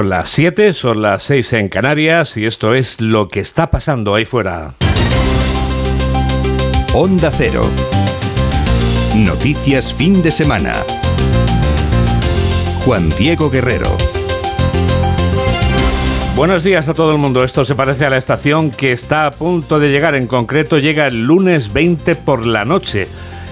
Son las 7, son las 6 en Canarias y esto es lo que está pasando ahí fuera. Onda Cero. Noticias fin de semana. Juan Diego Guerrero. Buenos días a todo el mundo. Esto se parece a la estación que está a punto de llegar. En concreto, llega el lunes 20 por la noche.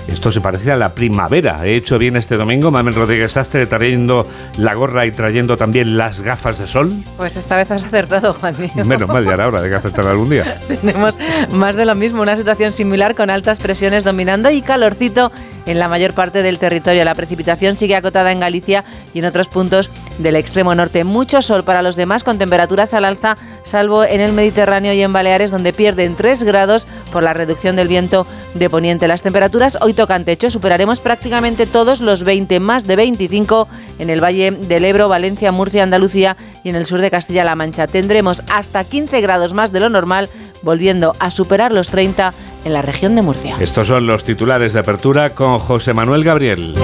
Esto se parece a la primavera. He hecho bien este domingo, Mamen Rodríguez Astre trayendo la gorra y trayendo también las gafas de sol. Pues esta vez has acertado, Juan Menos mal, ya era hora de que acertar algún día. Tenemos más de lo mismo, una situación similar con altas presiones dominando y calorcito en la mayor parte del territorio. La precipitación sigue acotada en Galicia y en otros puntos del extremo norte. Mucho sol para los demás con temperaturas al alza, salvo en el Mediterráneo y en Baleares, donde pierden 3 grados por la reducción del viento de poniente. Las temperaturas hoy tocan techo, superaremos prácticamente todos los 20, más de 25 en el Valle del Ebro, Valencia, Murcia, Andalucía y en el sur de Castilla-La Mancha. Tendremos hasta 15 grados más de lo normal, volviendo a superar los 30 en la región de Murcia. Estos son los titulares de apertura con José Manuel Gabriel.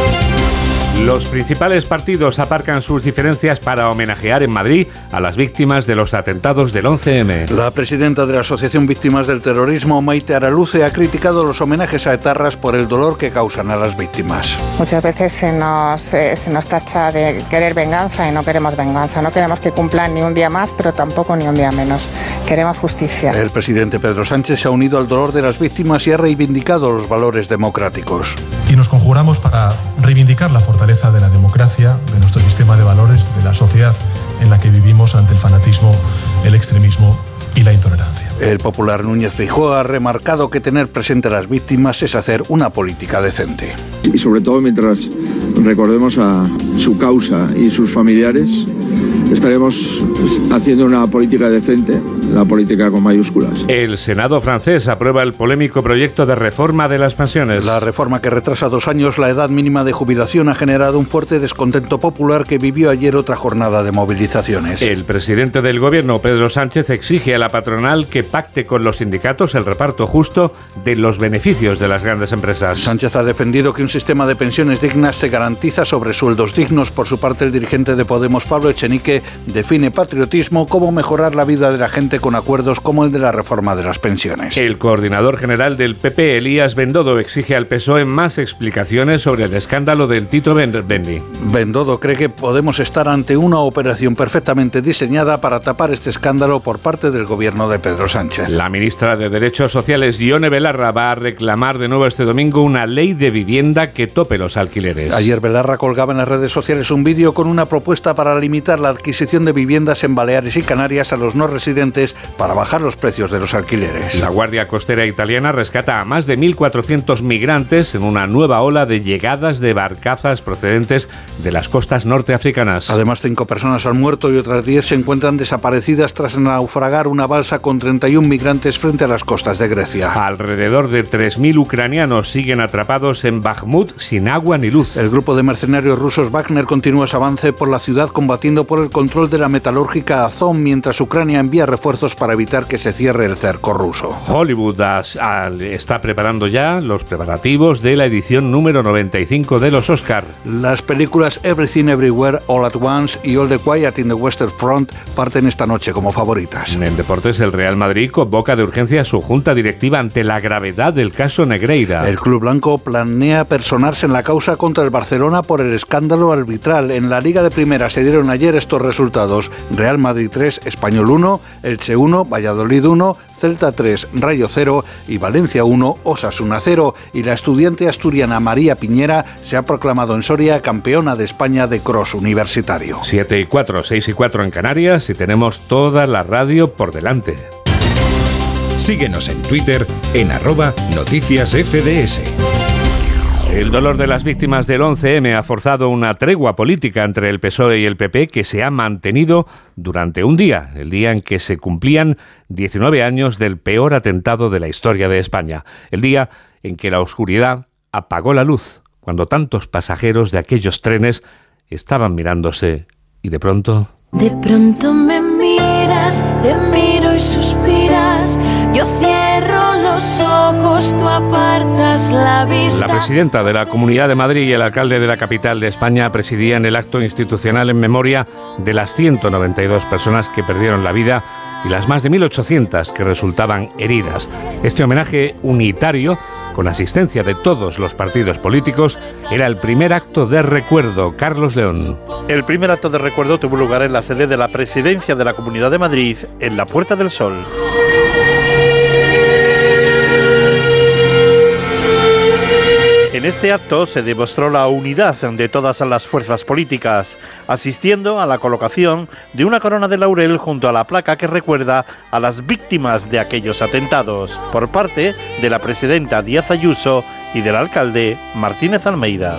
Los principales partidos aparcan sus diferencias para homenajear en Madrid a las víctimas de los atentados del 11M. La presidenta de la Asociación Víctimas del Terrorismo, Maite Araluce, ha criticado los homenajes a etarras por el dolor que causan a las víctimas. Muchas veces se nos, eh, se nos tacha de querer venganza y no queremos venganza. No queremos que cumplan ni un día más, pero tampoco ni un día menos. Queremos justicia. El presidente Pedro Sánchez se ha unido al dolor de las víctimas y ha reivindicado los valores democráticos. Y nos conjuramos para reivindicar la fortaleza de la democracia, de nuestro sistema de valores, de la sociedad en la que vivimos ante el fanatismo, el extremismo y la intolerancia. El popular Núñez Feijóo ha remarcado que tener presente a las víctimas es hacer una política decente. Y sobre todo mientras recordemos a su causa y sus familiares, estaremos haciendo una política decente, la política con mayúsculas. El Senado francés aprueba el polémico proyecto de reforma de las pensiones. La reforma que retrasa dos años la edad mínima de jubilación ha generado un fuerte descontento popular que vivió ayer otra jornada de movilizaciones. El presidente del gobierno, Pedro Sánchez, exige a la patronal que pacte con los sindicatos el reparto justo de los beneficios de las grandes empresas. Sánchez ha defendido que un sistema de pensiones dignas se garantiza sobre sueldos dignos. Por su parte, el dirigente de Podemos, Pablo Echenique, define patriotismo como mejorar la vida de la gente con acuerdos como el de la reforma de las pensiones. El coordinador general del PP, Elías Bendodo, exige al PSOE más explicaciones sobre el escándalo del Tito Bendy. Bendodo cree que podemos estar ante una operación perfectamente diseñada para tapar este escándalo por parte del gobierno de Pedro Sánchez. La ministra de Derechos Sociales, Ione Belarra, va a reclamar de nuevo este domingo una ley de vivienda que tope los alquileres. Ayer Belarra colgaba en las redes sociales un vídeo con una propuesta para limitar la adquisición de viviendas en Baleares y Canarias a los no residentes para bajar los precios de los alquileres. La Guardia Costera Italiana rescata a más de 1.400 migrantes en una nueva ola de llegadas de barcazas procedentes de las costas norteafricanas. Además, cinco personas han muerto y otras 10 se encuentran desaparecidas tras naufragar una balsa con 31 migrantes frente a las costas de Grecia. Alrededor de 3.000 ucranianos siguen atrapados en Bakhmut sin agua ni luz. El grupo de mercenarios rusos Wagner continúa su avance por la ciudad combatiendo por el control de la metalúrgica Azov mientras Ucrania envía refuerzos para evitar que se cierre el cerco ruso. Hollywood está preparando ya los preparativos de la edición número 95 de los Oscar. Las películas Everything Everywhere All at Once y All the Quiet in the Western Front parten esta noche como favoritas. En deportes, el Real Madrid convoca de urgencia a su junta directiva ante la gravedad del caso Negreira. El Club Blanco planea personarse en la causa contra el Barcelona por el escándalo arbitral. En la Liga de Primera se dieron ayer estos resultados. Real Madrid 3, Español 1, Elche 1, Valladolid 1, Celta 3, Rayo 0 y Valencia 1, Osasuna 0. Y la estudiante asturiana María Piñera se ha proclamado en Soria campeona de España de cross universitario. 7 y 4, 6 y 4 en Canarias y tenemos toda la radio por delante. Síguenos en Twitter en arroba noticias FDS. El dolor de las víctimas del 11M ha forzado una tregua política entre el PSOE y el PP que se ha mantenido durante un día, el día en que se cumplían 19 años del peor atentado de la historia de España, el día en que la oscuridad apagó la luz, cuando tantos pasajeros de aquellos trenes estaban mirándose y de pronto... De pronto me miras, te miro y suspiras, yo la vista. La presidenta de la Comunidad de Madrid y el alcalde de la capital de España presidían el acto institucional en memoria de las 192 personas que perdieron la vida y las más de 1.800 que resultaban heridas. Este homenaje unitario con asistencia de todos los partidos políticos, era el primer acto de recuerdo. Carlos León. El primer acto de recuerdo tuvo lugar en la sede de la Presidencia de la Comunidad de Madrid, en la Puerta del Sol. En este acto se demostró la unidad de todas las fuerzas políticas, asistiendo a la colocación de una corona de laurel junto a la placa que recuerda a las víctimas de aquellos atentados, por parte de la presidenta Díaz Ayuso y del alcalde Martínez Almeida.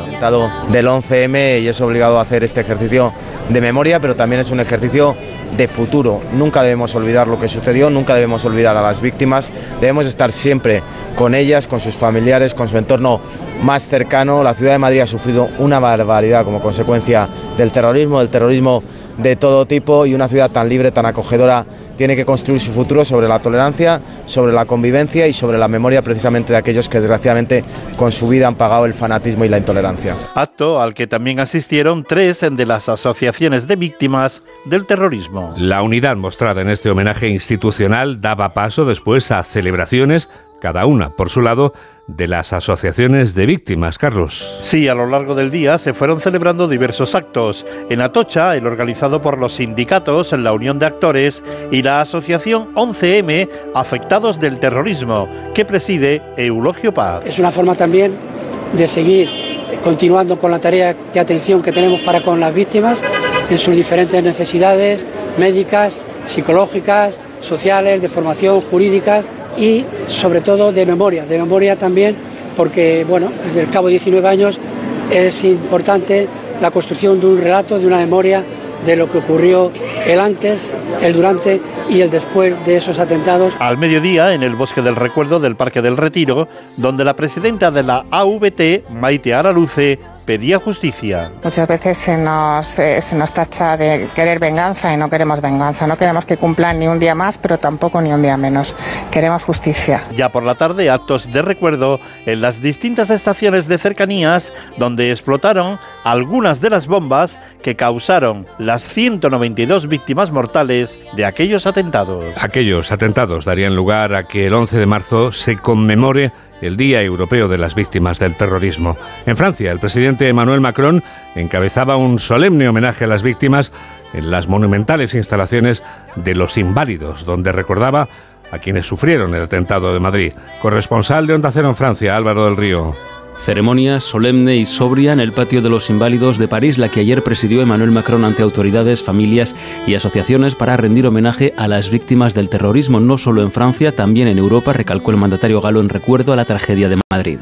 Del 11M y es obligado a hacer este ejercicio de memoria, pero también es un ejercicio de futuro. Nunca debemos olvidar lo que sucedió, nunca debemos olvidar a las víctimas, debemos estar siempre con ellas, con sus familiares, con su entorno más cercano. La ciudad de Madrid ha sufrido una barbaridad como consecuencia del terrorismo, del terrorismo de todo tipo y una ciudad tan libre, tan acogedora, tiene que construir su futuro sobre la tolerancia, sobre la convivencia y sobre la memoria precisamente de aquellos que desgraciadamente con su vida han pagado el fanatismo y la intolerancia. Acto al que también asistieron tres de las asociaciones de víctimas del terrorismo. La unidad mostrada en este homenaje institucional daba paso después a celebraciones cada una por su lado, de las asociaciones de víctimas, Carlos. Sí, a lo largo del día se fueron celebrando diversos actos. En Atocha, el organizado por los sindicatos, la Unión de Actores y la Asociación 11M Afectados del Terrorismo, que preside Eulogio Paz. Es una forma también de seguir continuando con la tarea de atención que tenemos para con las víctimas en sus diferentes necesidades médicas, psicológicas, sociales, de formación jurídicas y sobre todo de memoria, de memoria también porque bueno, desde el cabo de 19 años es importante la construcción de un relato, de una memoria de lo que ocurrió el antes, el durante y el después de esos atentados. Al mediodía, en el Bosque del Recuerdo del Parque del Retiro, donde la presidenta de la AVT, Maite Araluce, pedía justicia. Muchas veces se nos, eh, se nos tacha de querer venganza y no queremos venganza. No queremos que cumplan ni un día más, pero tampoco ni un día menos. Queremos justicia. Ya por la tarde, actos de recuerdo en las distintas estaciones de cercanías donde explotaron algunas de las bombas que causaron las 192 víctimas mortales de aquellos atentados. Aquellos atentados darían lugar a que el 11 de marzo se conmemore el Día Europeo de las Víctimas del Terrorismo. En Francia, el presidente Emmanuel Macron encabezaba un solemne homenaje a las víctimas en las monumentales instalaciones de los Inválidos, donde recordaba a quienes sufrieron el atentado de Madrid. Corresponsal de Onda Cero en Francia, Álvaro del Río. Ceremonia solemne y sobria en el patio de los Inválidos de París, la que ayer presidió Emmanuel Macron ante autoridades, familias y asociaciones para rendir homenaje a las víctimas del terrorismo, no solo en Francia, también en Europa, recalcó el mandatario galo en recuerdo a la tragedia de Madrid.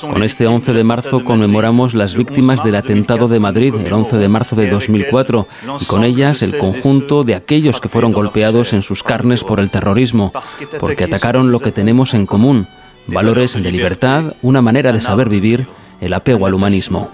Con este 11 de marzo conmemoramos las víctimas del atentado de Madrid, el 11 de marzo de 2004, y con ellas el conjunto de aquellos que fueron golpeados en sus carnes por el terrorismo, porque atacaron lo que tenemos en común valores de libertad, una manera de saber vivir, el apego al humanismo.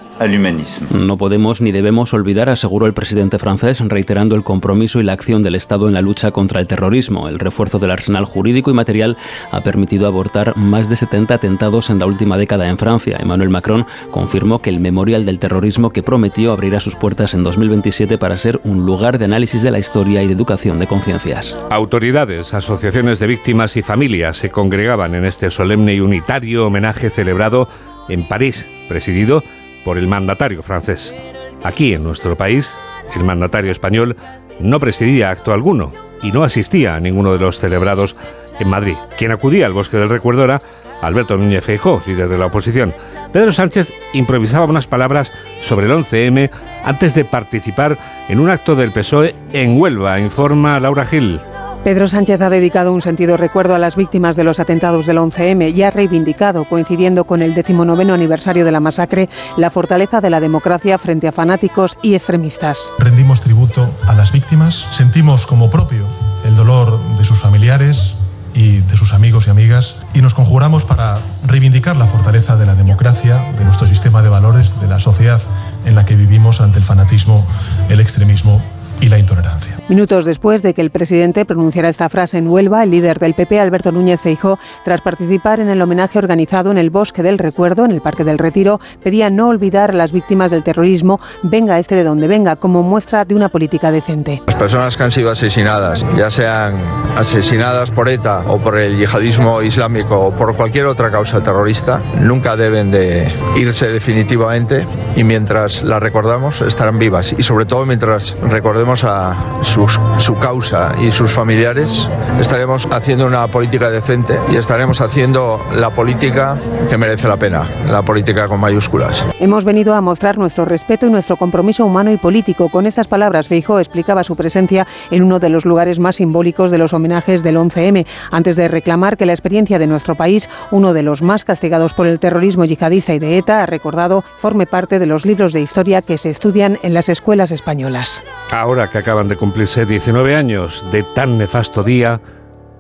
No podemos ni debemos olvidar, aseguró el presidente francés, reiterando el compromiso y la acción del Estado en la lucha contra el terrorismo. El refuerzo del arsenal jurídico y material ha permitido abortar más de 70 atentados en la última década en Francia. Emmanuel Macron confirmó que el memorial del terrorismo que prometió abrirá sus puertas en 2027 para ser un lugar de análisis de la historia y de educación de conciencias. Autoridades, asociaciones de víctimas y familias se congregaban en este solemne y unitario homenaje celebrado en París, presidido por el mandatario francés. Aquí, en nuestro país, el mandatario español no presidía acto alguno y no asistía a ninguno de los celebrados en Madrid. Quien acudía al Bosque del Recuerdo era Alberto Núñez Feijóo, líder de la oposición. Pedro Sánchez improvisaba unas palabras sobre el 11M antes de participar en un acto del PSOE en Huelva, informa Laura Gil. Pedro Sánchez ha dedicado un sentido recuerdo a las víctimas de los atentados del 11M y ha reivindicado, coincidiendo con el 19 aniversario de la masacre, la fortaleza de la democracia frente a fanáticos y extremistas. Rendimos tributo a las víctimas, sentimos como propio el dolor de sus familiares y de sus amigos y amigas y nos conjuramos para reivindicar la fortaleza de la democracia, de nuestro sistema de valores, de la sociedad en la que vivimos ante el fanatismo, el extremismo y la intolerancia. Minutos después de que el presidente pronunciara esta frase en Huelva, el líder del PP, Alberto Núñez Feijó, tras participar en el homenaje organizado en el Bosque del Recuerdo, en el Parque del Retiro, pedía no olvidar a las víctimas del terrorismo, venga este de donde venga, como muestra de una política decente. Las personas que han sido asesinadas, ya sean asesinadas por ETA o por el yihadismo islámico o por cualquier otra causa terrorista, nunca deben de irse definitivamente y mientras las recordamos estarán vivas y sobre todo mientras recordemos a su causa y sus familiares, estaremos haciendo una política decente y estaremos haciendo la política que merece la pena, la política con mayúsculas. Hemos venido a mostrar nuestro respeto y nuestro compromiso humano y político. Con estas palabras, Feijó explicaba su presencia en uno de los lugares más simbólicos de los homenajes del 11M, antes de reclamar que la experiencia de nuestro país, uno de los más castigados por el terrorismo yihadista y de ETA, ha recordado, forme parte de los libros de historia que se estudian en las escuelas españolas. Ahora que acaban de cumplir 19 años de tan nefasto día,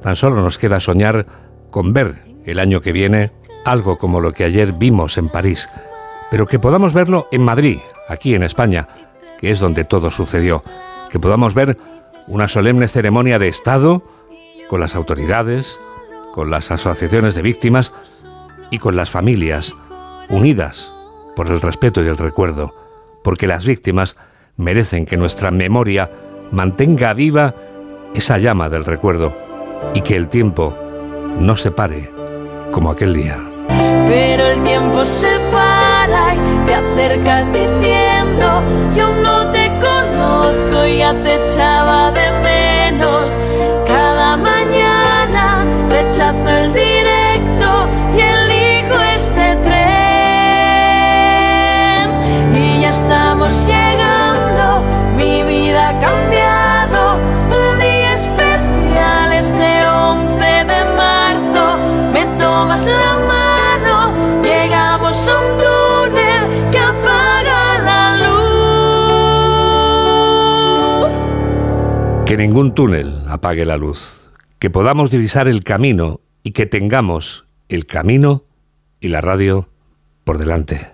tan solo nos queda soñar con ver el año que viene algo como lo que ayer vimos en París, pero que podamos verlo en Madrid, aquí en España, que es donde todo sucedió, que podamos ver una solemne ceremonia de Estado con las autoridades, con las asociaciones de víctimas y con las familias, unidas por el respeto y el recuerdo, porque las víctimas merecen que nuestra memoria mantenga viva esa llama del recuerdo y que el tiempo no se pare como aquel día. Pero el tiempo se para y te acercas diciendo, yo no te conozco y ya te Ningún túnel apague la luz, que podamos divisar el camino y que tengamos el camino y la radio por delante.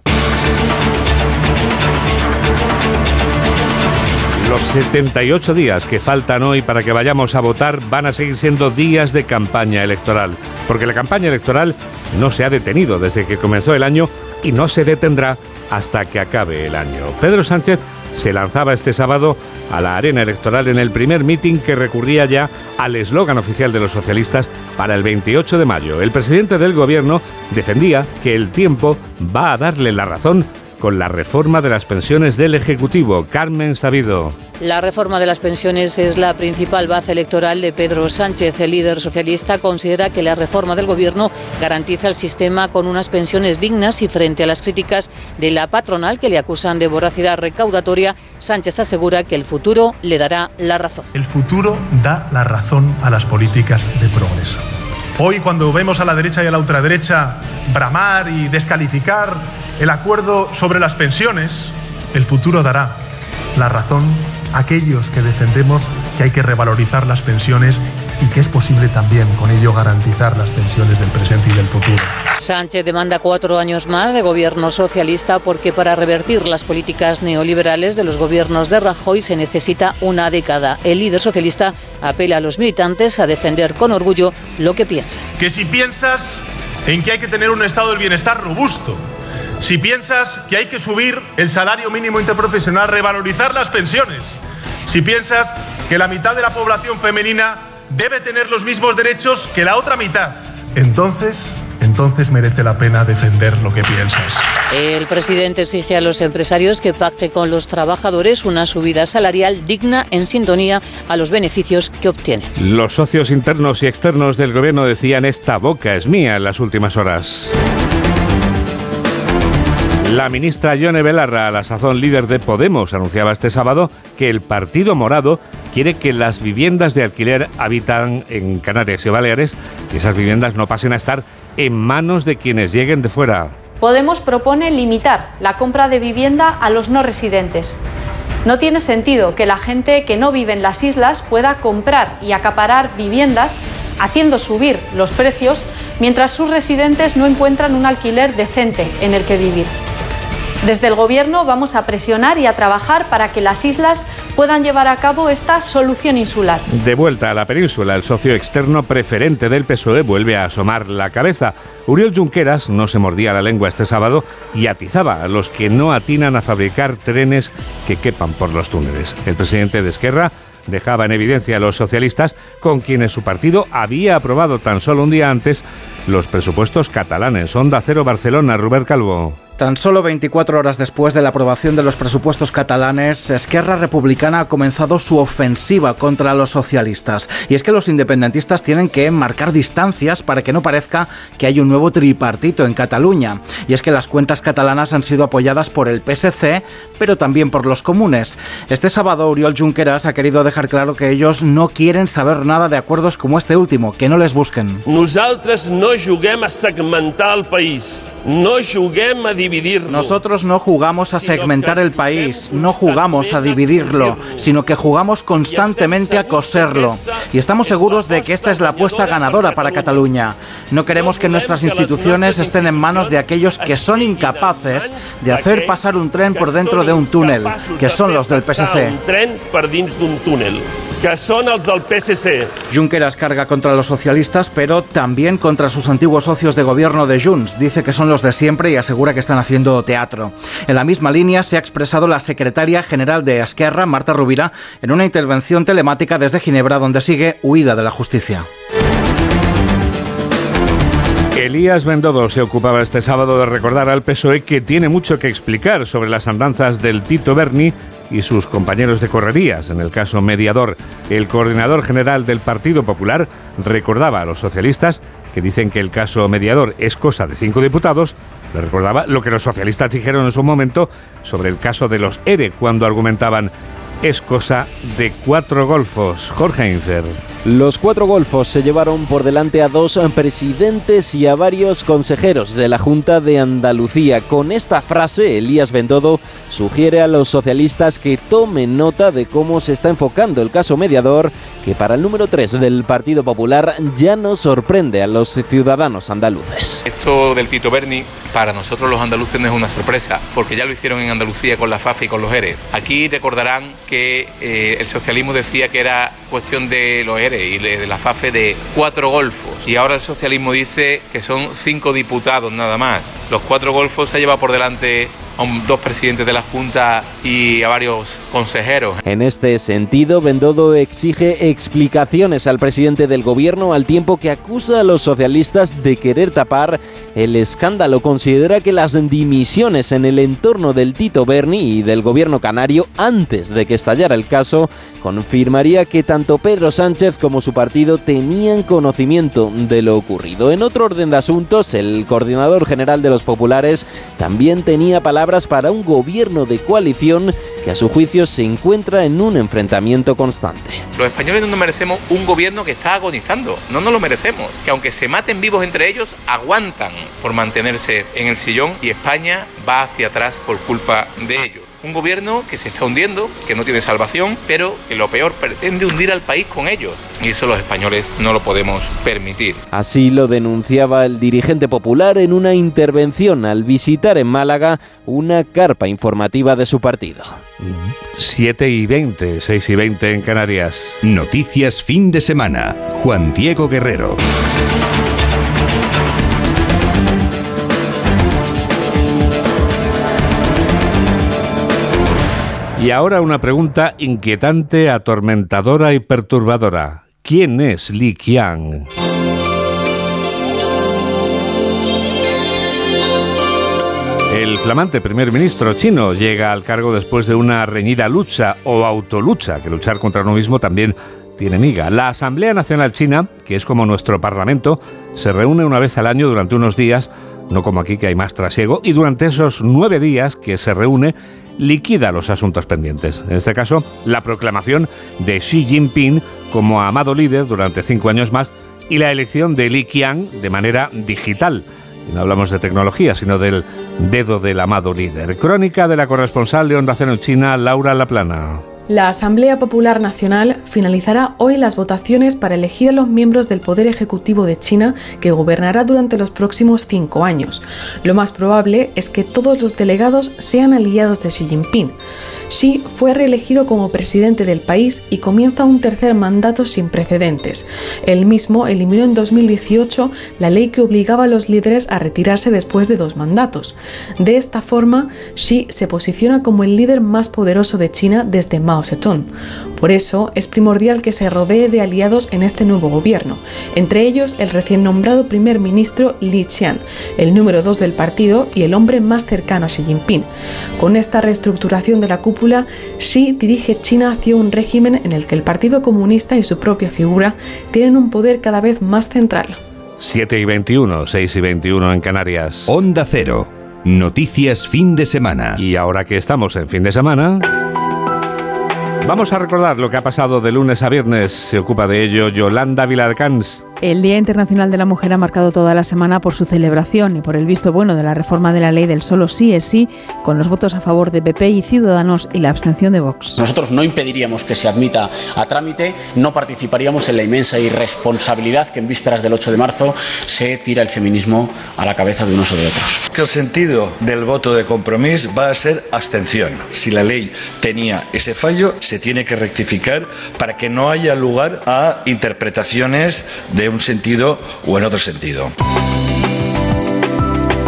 Los 78 días que faltan hoy para que vayamos a votar van a seguir siendo días de campaña electoral, porque la campaña electoral no se ha detenido desde que comenzó el año y no se detendrá hasta que acabe el año. Pedro Sánchez se lanzaba este sábado a la arena electoral en el primer mitin que recurría ya al eslogan oficial de los socialistas para el 28 de mayo. El presidente del gobierno defendía que el tiempo va a darle la razón con la reforma de las pensiones del Ejecutivo. Carmen Sabido. La reforma de las pensiones es la principal base electoral de Pedro Sánchez. El líder socialista considera que la reforma del Gobierno garantiza el sistema con unas pensiones dignas y frente a las críticas de la patronal que le acusan de voracidad recaudatoria, Sánchez asegura que el futuro le dará la razón. El futuro da la razón a las políticas de progreso. Hoy cuando vemos a la derecha y a la ultraderecha bramar y descalificar el acuerdo sobre las pensiones, el futuro dará la razón aquellos que defendemos que hay que revalorizar las pensiones y que es posible también con ello garantizar las pensiones del presente y del futuro. Sánchez demanda cuatro años más de gobierno socialista porque para revertir las políticas neoliberales de los gobiernos de Rajoy se necesita una década. El líder socialista apela a los militantes a defender con orgullo lo que piensan. Que si piensas en que hay que tener un estado del bienestar robusto, si piensas que hay que subir el salario mínimo interprofesional, revalorizar las pensiones, si piensas que la mitad de la población femenina debe tener los mismos derechos que la otra mitad, entonces, entonces merece la pena defender lo que piensas. El presidente exige a los empresarios que pacte con los trabajadores una subida salarial digna en sintonía a los beneficios que obtienen. Los socios internos y externos del gobierno decían esta boca es mía en las últimas horas. La ministra Yone Belarra, a la sazón líder de Podemos, anunciaba este sábado que el Partido Morado quiere que las viviendas de alquiler habitan en Canarias y Baleares, que esas viviendas no pasen a estar en manos de quienes lleguen de fuera. Podemos propone limitar la compra de vivienda a los no residentes. No tiene sentido que la gente que no vive en las islas pueda comprar y acaparar viviendas haciendo subir los precios mientras sus residentes no encuentran un alquiler decente en el que vivir. Desde el Gobierno vamos a presionar y a trabajar para que las islas puedan llevar a cabo esta solución insular. De vuelta a la península, el socio externo preferente del PSOE vuelve a asomar la cabeza. Uriol Junqueras no se mordía la lengua este sábado y atizaba a los que no atinan a fabricar trenes que quepan por los túneles. El presidente de Esquerra dejaba en evidencia a los socialistas con quienes su partido había aprobado tan solo un día antes los presupuestos catalanes. Onda Cero Barcelona, Rubén Calvo. Tan solo 24 horas después de la aprobación de los presupuestos catalanes, Esquerra Republicana ha comenzado su ofensiva contra los socialistas. Y es que los independentistas tienen que marcar distancias para que no parezca que hay un nuevo tripartito en Cataluña. Y es que las cuentas catalanas han sido apoyadas por el PSC, pero también por los comunes. Este sábado, Oriol Junqueras ha querido dejar claro que ellos no quieren saber nada de acuerdos como este último, que no les busquen. Nosaltres no juguem a segmentar el país, no juguem a nosotros no jugamos a segmentar el país, no jugamos a dividirlo, sino que jugamos constantemente a coserlo. Y estamos seguros de que esta es la apuesta ganadora para Cataluña. No queremos que nuestras instituciones estén en manos de aquellos que son incapaces de hacer pasar un tren por dentro de un túnel, que son los del PSC. Que són els del PSC. Junqueras carga contra los socialistas, pero también contra sus antiguos socios de gobierno de Junts. Dice que son los de siempre y asegura que están haciendo teatro. En la misma línea se ha expresado la secretaria general de Esquerra, Marta Rubira, en una intervención telemática desde Ginebra, donde sigue huida de la justicia. Elías Bendodo se ocupaba este sábado de recordar al PSOE que tiene mucho que explicar sobre las andanzas del Tito Berni y sus compañeros de correrías. En el caso mediador, el coordinador general del Partido Popular recordaba a los socialistas que dicen que el caso mediador es cosa de cinco diputados, le recordaba lo que los socialistas dijeron en su momento sobre el caso de los ERE cuando argumentaban es cosa de cuatro golfos. Jorge Infer. Los cuatro golfos se llevaron por delante a dos presidentes y a varios consejeros de la Junta de Andalucía. Con esta frase, Elías Bendodo sugiere a los socialistas que tomen nota de cómo se está enfocando el caso mediador, que para el número 3 del Partido Popular ya no sorprende a los ciudadanos andaluces. Esto del Tito Berni, para nosotros los andaluces no es una sorpresa, porque ya lo hicieron en Andalucía con la FAFE y con los ERE. Aquí recordarán que eh, el socialismo decía que era cuestión de los ERE y de la FAFE de cuatro golfos. Y ahora el socialismo dice que son cinco diputados nada más. Los cuatro golfos se lleva por delante a dos presidentes de la Junta y a varios consejeros. En este sentido, Bendodo exige explicaciones al presidente del gobierno al tiempo que acusa a los socialistas de querer tapar el escándalo. Considera que las dimisiones en el entorno del Tito Berni y del gobierno canario antes de que estallara el caso confirmaría que tanto Pedro Sánchez como su partido tenían conocimiento de lo ocurrido. En otro orden de asuntos, el coordinador general de los populares también tenía palabras para un gobierno de coalición que a su juicio se encuentra en un enfrentamiento constante. Los españoles no nos merecemos un gobierno que está agonizando, no nos lo merecemos, que aunque se maten vivos entre ellos, aguantan por mantenerse en el sillón y España va hacia atrás por culpa de ellos. Un gobierno que se está hundiendo, que no tiene salvación, pero que lo peor pretende hundir al país con ellos. Y eso los españoles no lo podemos permitir. Así lo denunciaba el dirigente popular en una intervención al visitar en Málaga una carpa informativa de su partido. 7 y 20, 6 y 20 en Canarias. Noticias fin de semana. Juan Diego Guerrero. Y ahora una pregunta inquietante, atormentadora y perturbadora. ¿Quién es Li Qiang? El flamante primer ministro chino llega al cargo después de una reñida lucha o autolucha, que luchar contra uno mismo también tiene miga. La Asamblea Nacional China, que es como nuestro Parlamento, se reúne una vez al año durante unos días, no como aquí que hay más trasiego, y durante esos nueve días que se reúne, liquida los asuntos pendientes. En este caso, la proclamación de Xi Jinping como amado líder durante cinco años más y la elección de Li Qiang de manera digital. no hablamos de tecnología, sino del dedo del amado líder. Crónica de la corresponsal de Onda Cero China, Laura Laplana. La Asamblea Popular Nacional finalizará hoy las votaciones para elegir a los miembros del Poder Ejecutivo de China que gobernará durante los próximos cinco años. Lo más probable es que todos los delegados sean aliados de Xi Jinping. Xi fue reelegido como presidente del país y comienza un tercer mandato sin precedentes. Él mismo eliminó en 2018 la ley que obligaba a los líderes a retirarse después de dos mandatos. De esta forma, Xi se posiciona como el líder más poderoso de China desde Mao Zedong. Por eso es primordial que se rodee de aliados en este nuevo gobierno, entre ellos el recién nombrado primer ministro Li Qian, el número dos del partido y el hombre más cercano a Xi Jinping. Con esta reestructuración de la cúpula, Xi dirige China hacia un régimen en el que el Partido Comunista y su propia figura tienen un poder cada vez más central. 7 y 21, 6 y 21 en Canarias. Onda Cero. Noticias fin de semana. Y ahora que estamos en fin de semana... Vamos a recordar lo que ha pasado de lunes a viernes. Se ocupa de ello Yolanda Viladcans. El Día Internacional de la Mujer ha marcado toda la semana por su celebración y por el visto bueno de la reforma de la ley del solo sí es sí, con los votos a favor de PP y Ciudadanos y la abstención de Vox. Nosotros no impediríamos que se admita a trámite, no participaríamos en la inmensa irresponsabilidad que en vísperas del 8 de marzo se tira el feminismo a la cabeza de unos o de otros. Que el sentido del voto de compromiso va a ser abstención. Si la ley tenía ese fallo, se tiene que rectificar para que no haya lugar a interpretaciones de un sentido o en otro sentido.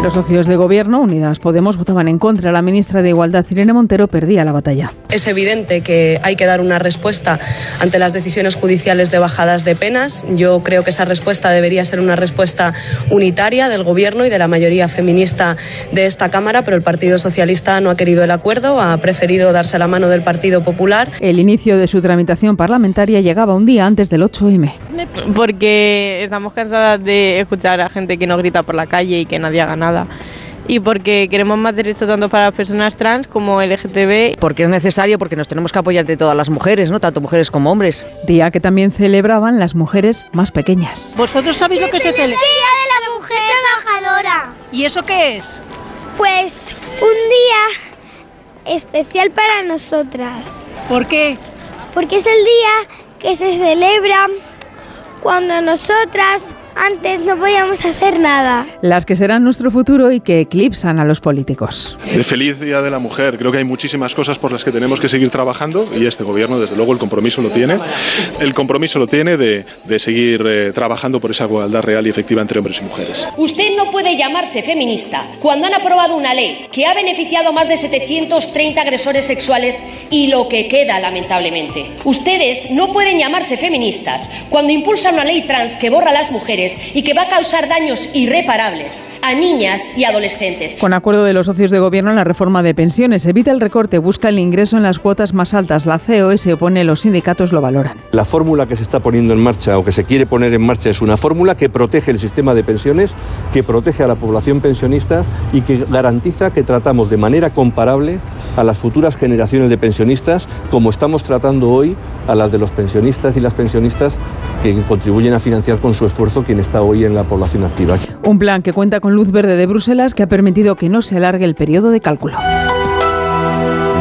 Los socios de gobierno, Unidas Podemos, votaban en contra. La ministra de Igualdad, Irene Montero, perdía la batalla. Es evidente que hay que dar una respuesta ante las decisiones judiciales de bajadas de penas. Yo creo que esa respuesta debería ser una respuesta unitaria del Gobierno y de la mayoría feminista de esta Cámara, pero el Partido Socialista no ha querido el acuerdo, ha preferido darse la mano del Partido Popular. El inicio de su tramitación parlamentaria llegaba un día antes del 8M. Porque estamos cansadas de escuchar a gente que nos grita por la calle y que nadie haga nada y porque queremos más derechos tanto para las personas trans como LGTB. Porque es necesario, porque nos tenemos que apoyar de todas las mujeres, ¿no? Tanto mujeres como hombres. Día que también celebraban las mujeres más pequeñas. ¿Vosotros sabéis lo que se celebra? Día de la Mujer Trabajadora. ¿Y eso qué es? Pues un día especial para nosotras. ¿Por qué? Porque es el día que se celebra cuando nosotras antes no podíamos hacer nada. Las que serán nuestro futuro y que eclipsan a los políticos. De feliz Día de la Mujer. Creo que hay muchísimas cosas por las que tenemos que seguir trabajando y este gobierno, desde luego, el compromiso lo tiene. El compromiso lo tiene de, de seguir eh, trabajando por esa igualdad real y efectiva entre hombres y mujeres. Usted no puede llamarse feminista cuando han aprobado una ley que ha beneficiado a más de 730 agresores sexuales y lo que queda, lamentablemente. Ustedes no pueden llamarse feministas cuando impulsan una ley trans que borra a las mujeres y que va a causar daños irreparables a niñas y adolescentes. Con acuerdo de los socios de gobierno en la reforma de pensiones, evita el recorte, busca el ingreso en las cuotas más altas. La COE se opone, los sindicatos lo valoran. La fórmula que se está poniendo en marcha o que se quiere poner en marcha es una fórmula que protege el sistema de pensiones, que protege a la población pensionista y que garantiza que tratamos de manera comparable a las futuras generaciones de pensionistas como estamos tratando hoy a las de los pensionistas y las pensionistas que contribuyen a financiar con su esfuerzo quien está hoy en la población activa. Un plan que cuenta con luz verde de Bruselas que ha permitido que no se alargue el periodo de cálculo.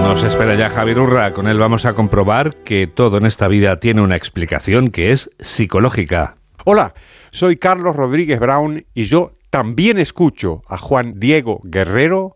Nos espera ya Javier Urra. Con él vamos a comprobar que todo en esta vida tiene una explicación que es psicológica. Hola, soy Carlos Rodríguez Brown y yo también escucho a Juan Diego Guerrero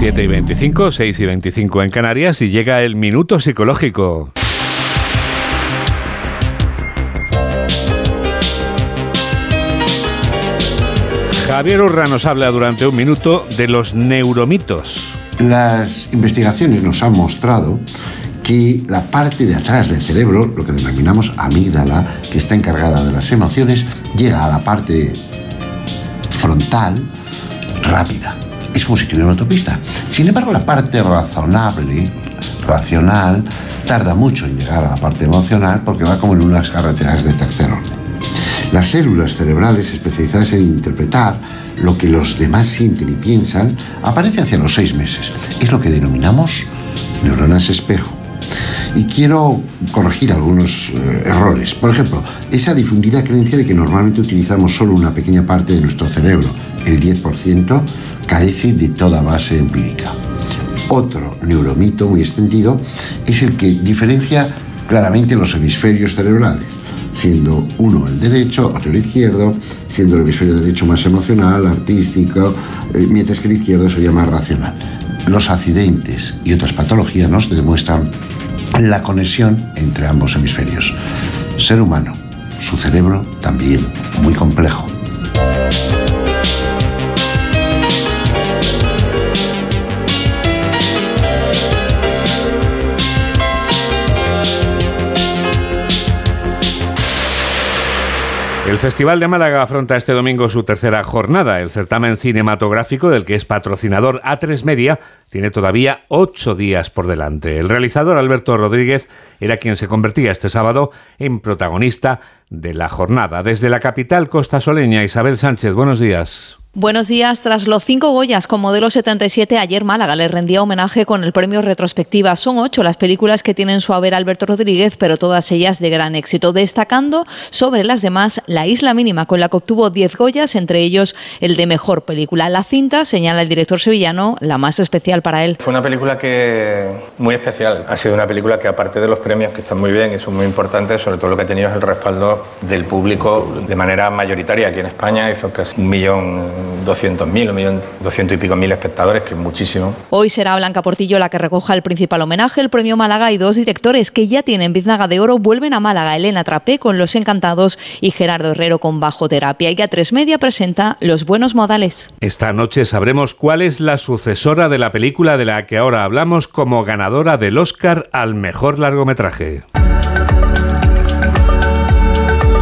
7 y 25, 6 y 25 en Canarias y llega el minuto psicológico. Javier Urra nos habla durante un minuto de los neuromitos. Las investigaciones nos han mostrado que la parte de atrás del cerebro, lo que denominamos amígdala, que está encargada de las emociones, llega a la parte frontal rápida. Es como si tuviera una autopista. Sin embargo, la parte razonable, racional, tarda mucho en llegar a la parte emocional porque va como en unas carreteras de tercer orden. Las células cerebrales especializadas en interpretar lo que los demás sienten y piensan aparece hacia los seis meses. Es lo que denominamos neuronas espejo. Y quiero corregir algunos eh, errores. Por ejemplo, esa difundida creencia de que normalmente utilizamos solo una pequeña parte de nuestro cerebro, el 10%, carece de toda base empírica. Otro neuromito muy extendido es el que diferencia claramente los hemisferios cerebrales siendo uno el derecho, otro el izquierdo, siendo el hemisferio derecho más emocional, artístico, eh, mientras que el izquierdo sería más racional. Los accidentes y otras patologías nos demuestran la conexión entre ambos hemisferios. Ser humano, su cerebro también muy complejo. Festival de Málaga afronta este domingo su tercera jornada. El certamen cinematográfico del que es patrocinador A3 Media tiene todavía ocho días por delante. El realizador Alberto Rodríguez era quien se convertía este sábado en protagonista de la jornada. Desde la capital costasoleña, Isabel Sánchez, buenos días. Buenos días. Tras los cinco Goyas con modelo 77, ayer Málaga le rendía homenaje con el premio Retrospectiva. Son ocho las películas que tienen su haber Alberto Rodríguez, pero todas ellas de gran éxito, destacando sobre las demás La Isla Mínima, con la que obtuvo diez Goyas, entre ellos el de Mejor Película. La cinta, señala el director sevillano, la más especial para él. Fue una película que muy especial. Ha sido una película que, aparte de los premios que están muy bien y son muy importantes, sobre todo lo que ha tenido es el respaldo del público de manera mayoritaria aquí en España. Hizo casi un millón 200.000 o 200 y pico mil espectadores, que es muchísimo. Hoy será Blanca Portillo la que recoja el principal homenaje, el premio Málaga y dos directores que ya tienen biznaga de oro vuelven a Málaga, Elena Trapé con Los Encantados y Gerardo Herrero con Bajo Terapia. Y A3 Media presenta Los Buenos Modales. Esta noche sabremos cuál es la sucesora de la película de la que ahora hablamos como ganadora del Oscar al mejor largometraje.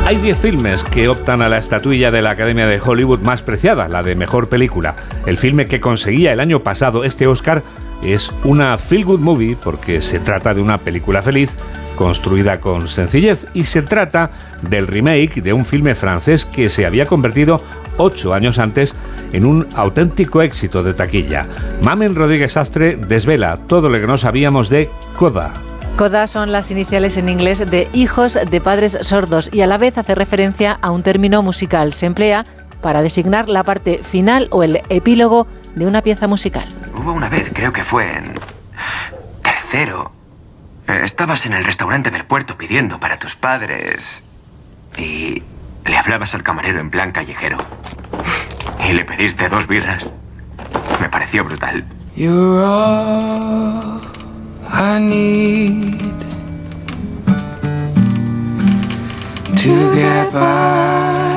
Hay 10 filmes que optan a la estatuilla de la Academia de Hollywood más preciada, la de Mejor Película. El filme que conseguía el año pasado este Oscar es una feel good movie porque se trata de una película feliz construida con sencillez y se trata del remake de un filme francés que se había convertido ocho años antes en un auténtico éxito de taquilla. Mamen Rodríguez Astre desvela todo lo que no sabíamos de Coda. CODA son las iniciales en inglés de hijos de padres sordos y a la vez hace referencia a un término musical. Se emplea para designar la parte final o el epílogo de una pieza musical. Hubo una vez, creo que fue en tercero. Eh, estabas en el restaurante del puerto pidiendo para tus padres y le hablabas al camarero en plan callejero. Y le pediste dos birras. Me pareció brutal.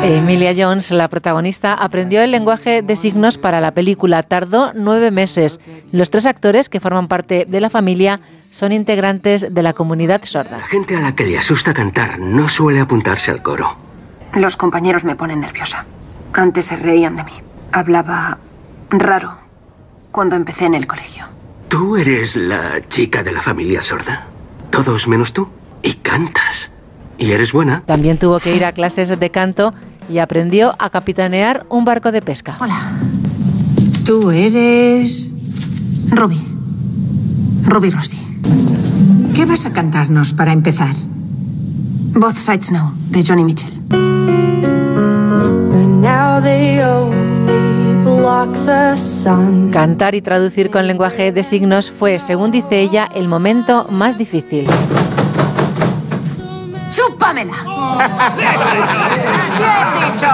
Emilia Jones, la protagonista, aprendió el lenguaje de signos para la película. Tardó nueve meses. Los tres actores que forman parte de la familia son integrantes de la comunidad sorda. La gente a la que le asusta cantar no suele apuntarse al coro. Los compañeros me ponen nerviosa. Antes se reían de mí. Hablaba raro cuando empecé en el colegio. Tú eres la chica de la familia sorda. Todos menos tú. Y cantas. Y eres buena. También tuvo que ir a clases de canto y aprendió a capitanear un barco de pesca. Hola. Tú eres... Ruby. Ruby Rossi. ¿Qué vas a cantarnos para empezar? Both Sides Now, de Johnny Mitchell. And now they own. Cantar y traducir con lenguaje de signos fue, según dice ella, el momento más difícil. ¡Chúpamela! ¡Sí, he dicho!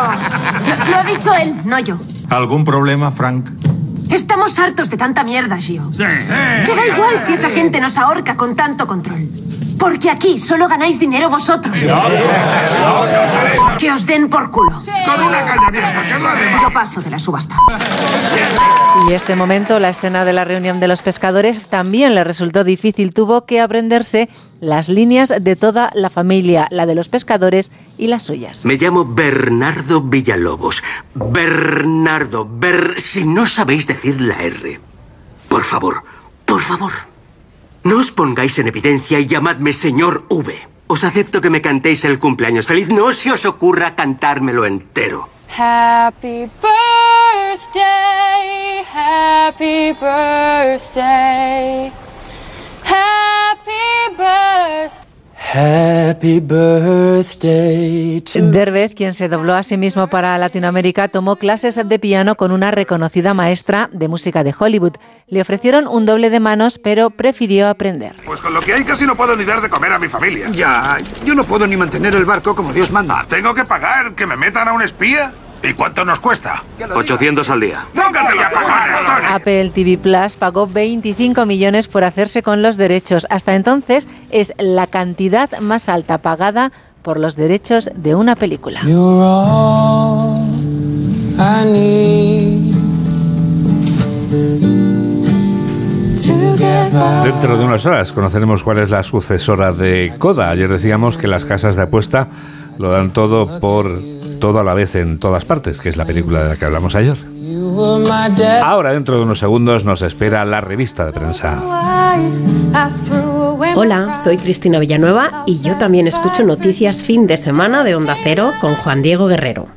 Lo, lo ha dicho él, no yo. ¿Algún problema, Frank? Estamos hartos de tanta mierda, Gio. Sí. Te da igual si esa gente nos ahorca con tanto control. Porque aquí solo ganáis dinero vosotros. Que os den por culo. Con una caña abierta, que. Yo paso de la subasta. Y este momento, la escena de la reunión de los pescadores, también le resultó difícil. Tuvo que aprenderse las líneas de toda la familia, la de los pescadores y las suyas. Me llamo Bernardo Villalobos. Bernardo, Ber... Si no sabéis decir la R, por favor, por favor, no os pongáis en evidencia y llamadme señor V. Os acepto que me cantéis el cumpleaños feliz. No se os ocurra cantármelo entero. Happy birthday, happy birthday, happy birthday. Happy birthday to... Derbez, quien se dobló a sí mismo para Latinoamérica, tomó clases de piano con una reconocida maestra de música de Hollywood. Le ofrecieron un doble de manos, pero prefirió aprender. Pues con lo que hay casi no puedo ni dar de comer a mi familia. Ya, yo no puedo ni mantener el barco como Dios manda. ¿Tengo que pagar? ¿Que me metan a un espía? ¿Y cuánto nos cuesta? 800 al día. Apple TV Plus pagó 25 millones por hacerse con los derechos. Hasta entonces es la cantidad más alta pagada por los derechos de una película. Dentro de unas horas conoceremos cuál es la sucesora de Coda. Ayer decíamos que las casas de apuesta lo dan todo por todo a la vez en todas partes, que es la película de la que hablamos ayer. Ahora, dentro de unos segundos, nos espera la revista de prensa. Hola, soy Cristina Villanueva y yo también escucho noticias fin de semana de Onda Cero con Juan Diego Guerrero.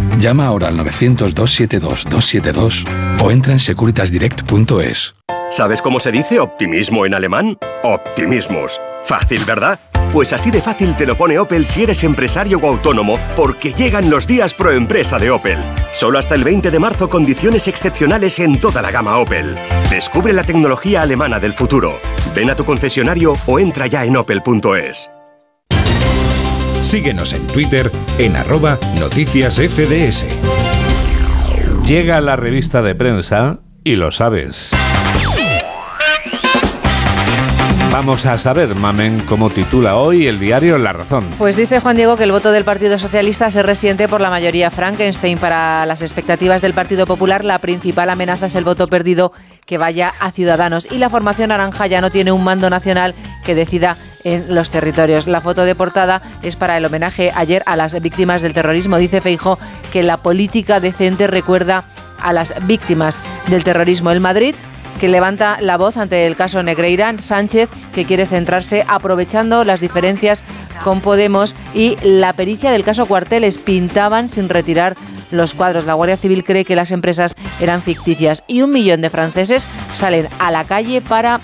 Llama ahora al 900-272-272 o entra en securitasdirect.es. ¿Sabes cómo se dice optimismo en alemán? Optimismus. Fácil, ¿verdad? Pues así de fácil te lo pone Opel si eres empresario o autónomo, porque llegan los días pro empresa de Opel. Solo hasta el 20 de marzo condiciones excepcionales en toda la gama Opel. Descubre la tecnología alemana del futuro. Ven a tu concesionario o entra ya en opel.es. Síguenos en Twitter en arroba noticias FDS. Llega la revista de prensa y lo sabes. Vamos a saber, Mamen, cómo titula hoy el diario La Razón. Pues dice Juan Diego que el voto del Partido Socialista se resiente por la mayoría Frankenstein. Para las expectativas del Partido Popular, la principal amenaza es el voto perdido que vaya a Ciudadanos. Y la formación naranja ya no tiene un mando nacional que decida en los territorios. La foto de portada es para el homenaje ayer a las víctimas del terrorismo. Dice Feijo que la política decente recuerda a las víctimas del terrorismo. El Madrid que levanta la voz ante el caso Negreira, Sánchez, que quiere centrarse aprovechando las diferencias con Podemos y la pericia del caso Cuarteles pintaban sin retirar los cuadros. La Guardia Civil cree que las empresas eran ficticias y un millón de franceses salen a la calle para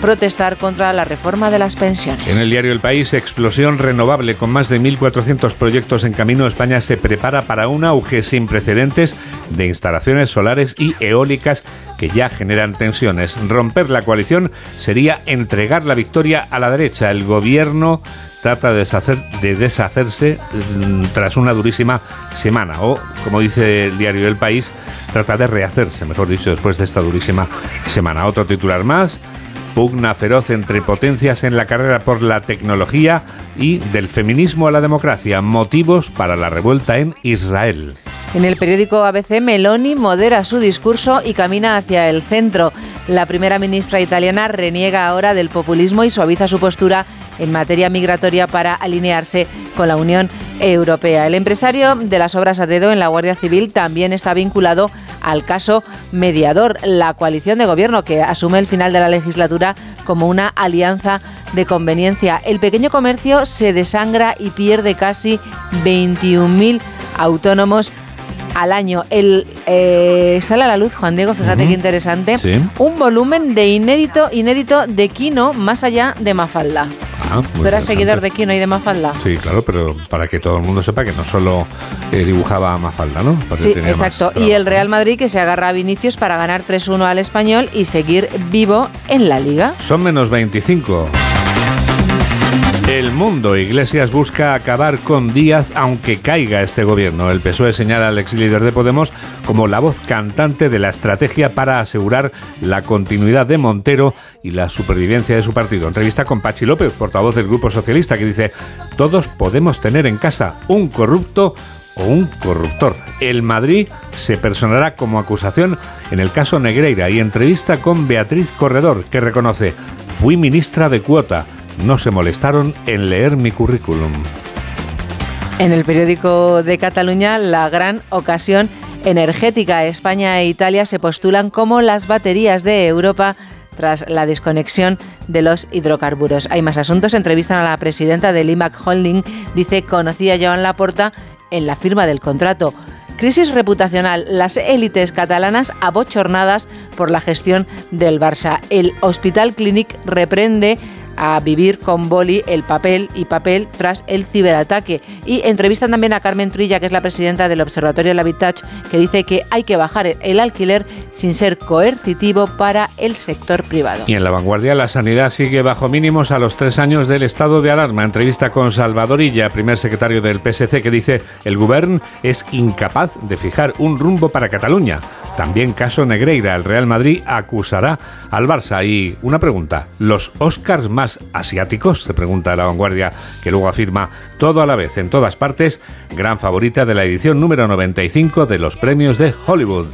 protestar contra la reforma de las pensiones. En el diario El País, explosión renovable con más de 1.400 proyectos en camino. España se prepara para un auge sin precedentes de instalaciones solares y eólicas que ya generan tensiones. Romper la coalición sería entregar la victoria a la derecha. El gobierno trata de, de deshacerse mm, tras una durísima semana o, como dice el diario El País, trata de rehacerse, mejor dicho, después de esta durísima semana. Otro titular más pugna feroz entre potencias en la carrera por la tecnología y del feminismo a la democracia, motivos para la revuelta en Israel. En el periódico ABC, Meloni modera su discurso y camina hacia el centro. La primera ministra italiana reniega ahora del populismo y suaviza su postura en materia migratoria para alinearse con la Unión Europea. El empresario de las obras a dedo en la Guardia Civil también está vinculado al caso mediador. La coalición de gobierno que asume el final de la legislatura como una alianza de conveniencia. El pequeño comercio se desangra y pierde casi 21.000 autónomos al año. El eh, sale a la luz, Juan Diego, fíjate Ujú. qué interesante. Sí. Un volumen de inédito, inédito de Kino más allá de Mafalda. Ah, ¿Tú eras seguidor de Kino y de Mafalda? Sí, claro, pero para que todo el mundo sepa que no solo eh, dibujaba a Mafalda, ¿no? Porque Sí, más exacto. Y el Real Madrid que se agarra a Vinicius para ganar 3-1 al español y seguir vivo en la liga. Son menos 25. El mundo Iglesias busca acabar con Díaz aunque caiga este gobierno. El PSOE señala al ex líder de Podemos como la voz cantante de la estrategia para asegurar la continuidad de Montero y la supervivencia de su partido. Entrevista con Pachi López, portavoz del Grupo Socialista, que dice, todos podemos tener en casa un corrupto o un corruptor. El Madrid se personará como acusación en el caso Negreira y entrevista con Beatriz Corredor, que reconoce, fui ministra de cuota, no se molestaron en leer mi currículum. En el periódico de Cataluña, la gran ocasión energética. España e Italia se postulan como las baterías de Europa tras la desconexión de los hidrocarburos. Hay más asuntos. Entrevistan a la presidenta del IMAC Holding. Dice conocía a Joan Laporta en la firma del contrato. Crisis reputacional. Las élites catalanas abochornadas por la gestión del Barça. El Hospital Clinic reprende a vivir con boli el papel y papel tras el ciberataque. Y entrevistan también a Carmen Trilla, que es la presidenta del Observatorio del Habitat, que dice que hay que bajar el alquiler sin ser coercitivo para el sector privado. Y en la vanguardia, la sanidad sigue bajo mínimos a los tres años del estado de alarma. Entrevista con Salvador Illa, primer secretario del PSC, que dice el gobierno es incapaz de fijar un rumbo para Cataluña. También caso Negreira, el Real Madrid acusará al Barça. Y una pregunta, ¿los Oscars más asiáticos? Se pregunta la vanguardia, que luego afirma todo a la vez, en todas partes, gran favorita de la edición número 95 de los premios de Hollywood.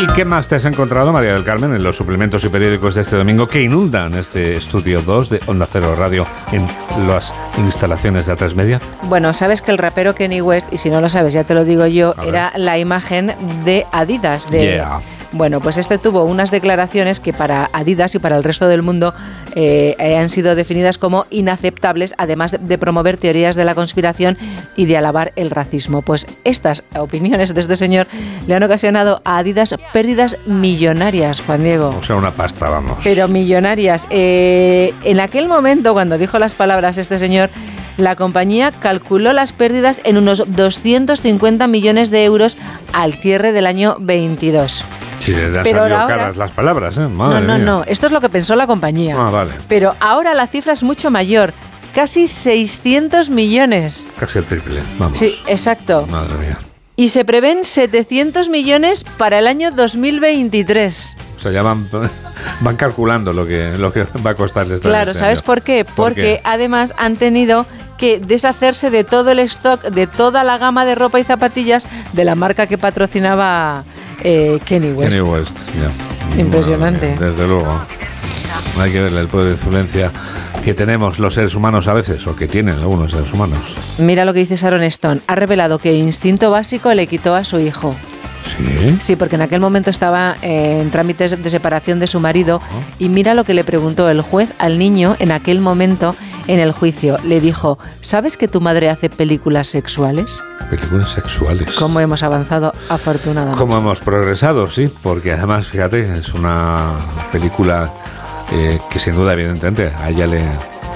¿Y qué más te has encontrado, María del Carmen, en los suplementos y periódicos de este domingo que inundan este estudio 2 de Onda Cero Radio en las instalaciones de A3 Media? Bueno, sabes que el rapero Kenny West, y si no lo sabes, ya te lo digo yo, era la imagen de Adidas. De, Yeah. Bueno, pues este tuvo unas declaraciones que para Adidas y para el resto del mundo eh, eh, han sido definidas como inaceptables, además de, de promover teorías de la conspiración y de alabar el racismo. Pues estas opiniones de este señor le han ocasionado a Adidas pérdidas millonarias, Juan Diego. O sea, una pasta, vamos. Pero millonarias. Eh, en aquel momento, cuando dijo las palabras este señor, la compañía calculó las pérdidas en unos 250 millones de euros al cierre del año 22. Si le han Pero salido ahora- caras las palabras, ¿eh? No, Madre no, mía. no. Esto es lo que pensó la compañía. Ah, vale. Pero ahora la cifra es mucho mayor. Casi 600 millones. Casi el triple, vamos. Sí, exacto. Madre mía. Y se prevén 700 millones para el año 2023. O sea, ya van, van calculando lo que, lo que va a costarles. este Claro, ¿sabes por qué? Porque además han tenido que deshacerse de todo el stock, de toda la gama de ropa y zapatillas de la marca que patrocinaba eh, Kenny West. Kanye West, ya. Impresionante. Desde luego. Hay que ver el poder de influencia que tenemos los seres humanos a veces, o que tienen algunos seres humanos. Mira lo que dice Sharon Stone. Ha revelado que instinto básico le quitó a su hijo. Sí. Sí, porque en aquel momento estaba eh, en trámites de separación de su marido y mira lo que le preguntó el juez al niño en aquel momento en el juicio. Le dijo, ¿sabes que tu madre hace películas sexuales? Películas sexuales. ¿Cómo hemos avanzado afortunadamente? Cómo hemos progresado, sí, porque además, fíjate, es una película eh, que sin duda, evidentemente, a ella le,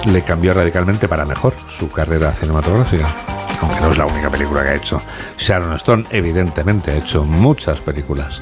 le cambió radicalmente para mejor su carrera cinematográfica. Aunque no es la única película que ha hecho. Sharon Stone, evidentemente, ha hecho muchas películas.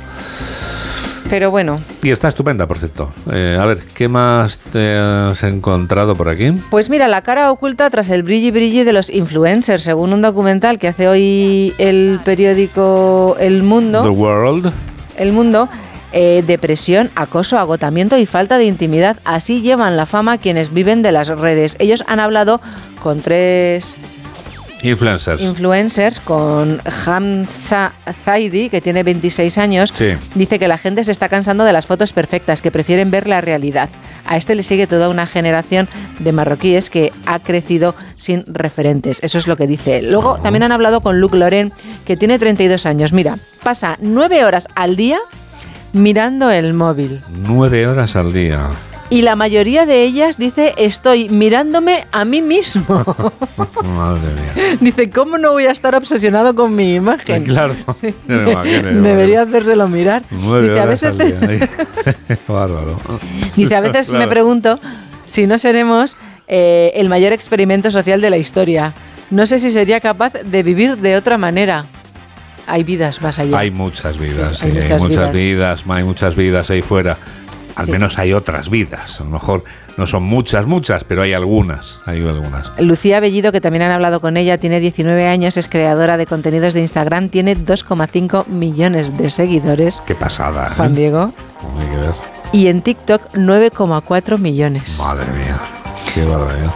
Pero bueno, Y está estupenda, por cierto. Eh, a ver, ¿qué más te has encontrado por aquí? pues mira, la cara oculta tras el brilli brilli de los influencers, según un documental que hace hoy el periódico El Mundo. The World. El Mundo, eh, depresión, acoso, agotamiento y falta de intimidad. Así llevan la fama quienes viven de las redes. Ellos han hablado con tres Influencers. influencers, con Hamza Zaidi, que tiene 26 años. Sí. Dice que la gente se está cansando de las fotos perfectas, que prefieren ver la realidad. A este le sigue toda una generación de marroquíes que ha crecido sin referentes. Eso es lo que dice. Luego también han hablado con Luc Loren, que tiene 32 años. Mira, pasa nueve horas al día mirando el móvil. Nueve horas al día. Y la mayoría de ellas dice, estoy mirándome a mí mismo. Madre mía. dice, ¿cómo no voy a estar obsesionado con mi imagen? Claro. Ya me imagino, me Debería hacérselo mirar. Nueve Dice, a veces, Bárbaro. dice, a veces me Claro. pregunto si no seremos eh, el mayor experimento social de la historia. No sé si sería capaz de vivir de otra manera. Hay vidas más allá. Hay muchas vidas, Sí, hay sí, hay muchas vidas. hay muchas vidas ahí fuera. Al Sí. menos hay otras vidas. A lo mejor no son muchas, muchas, pero hay algunas. Hay algunas. Lucía Bellido, que también han hablado con ella, tiene 19 años, es creadora de contenidos de Instagram, tiene 2,5 millones de seguidores. Qué pasada. ¿eh? Juan Diego. Hay que ver. Y en TikTok 9,4 millones. Madre mía. Qué barbaridad.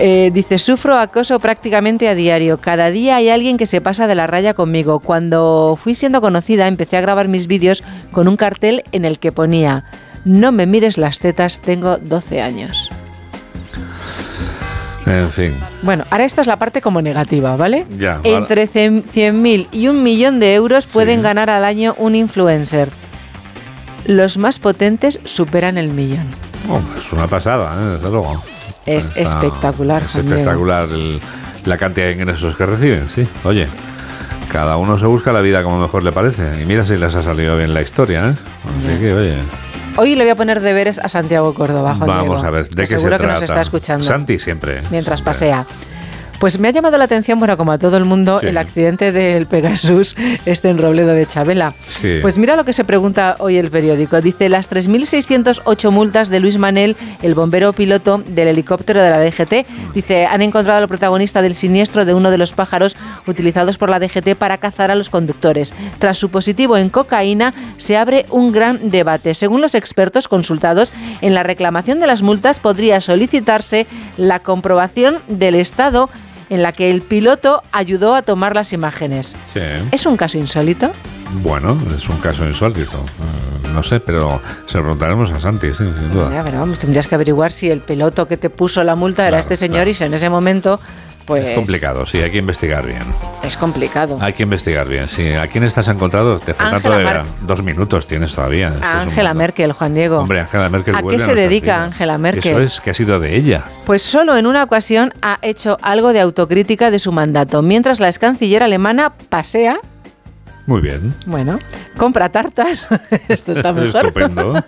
Eh, dice, sufro acoso prácticamente a diario. Cada día hay alguien que se pasa de la raya conmigo. Cuando fui siendo conocida, empecé a grabar mis vídeos con un cartel en el que ponía, no me mires las tetas, tengo 12 años. En fin. Bueno, ahora esta es la parte como negativa, ¿vale? Ya, ahora- Entre 100.000 y un millón de euros pueden ganar al año un influencer. Los más potentes superan el millón. Es una pasada, ¿eh? desde luego. Es Está- espectacular. Es espectacular el- la cantidad de ingresos que reciben, sí. Oye, cada uno se busca la vida como mejor le parece. Y mira si les ha salido bien la historia, ¿eh? Así que, oye, Hoy le voy a poner deberes a Santiago Córdoba, vamos Diego, a ver, ¿de qué se seguro trata? que nos está escuchando Santi siempre. mientras siempre. pasea. Pues me ha llamado la atención, bueno, como a todo el mundo, Sí. el accidente del Pegasus este en Robledo de Chabela. Sí. Pues mira lo que se pregunta hoy el periódico. Dice, las 3.608 multas de Luis Manel, el bombero piloto del helicóptero de la DGT. Dice, han encontrado al protagonista del siniestro de uno de los pájaros utilizados por la DGT para cazar a los conductores. Tras su positivo en cocaína, se abre un gran debate. Según los expertos consultados, en la reclamación de las multas podría solicitarse la comprobación del estado en la que el piloto ayudó a tomar las imágenes. Sí. ¿Es un caso insólito? Bueno, es un caso insólito. Eh, no sé, pero se lo preguntaremos a Santi, sí, sin duda. Ya, pero vamos, tendrías que averiguar si el piloto que te puso la multa era Claro, este señor y si en ese momento, pues Es complicado, sí, hay que investigar bien. es complicado. Hay que investigar bien, sí. ¿A quién estás encontrado? Te faltan todavía dos minutos, tienes todavía. A Angela. Merkel, Juan Diego. Hombre, Angela Merkel ¿A qué se dedica vidas. Angela Merkel? Eso es que ha sido de ella. Pues solo en una ocasión ha hecho algo de autocrítica de su mandato. Mientras la ex canciller alemana pasea, Muy bien. bueno, compra tartas, esto está mejor, Estupendo.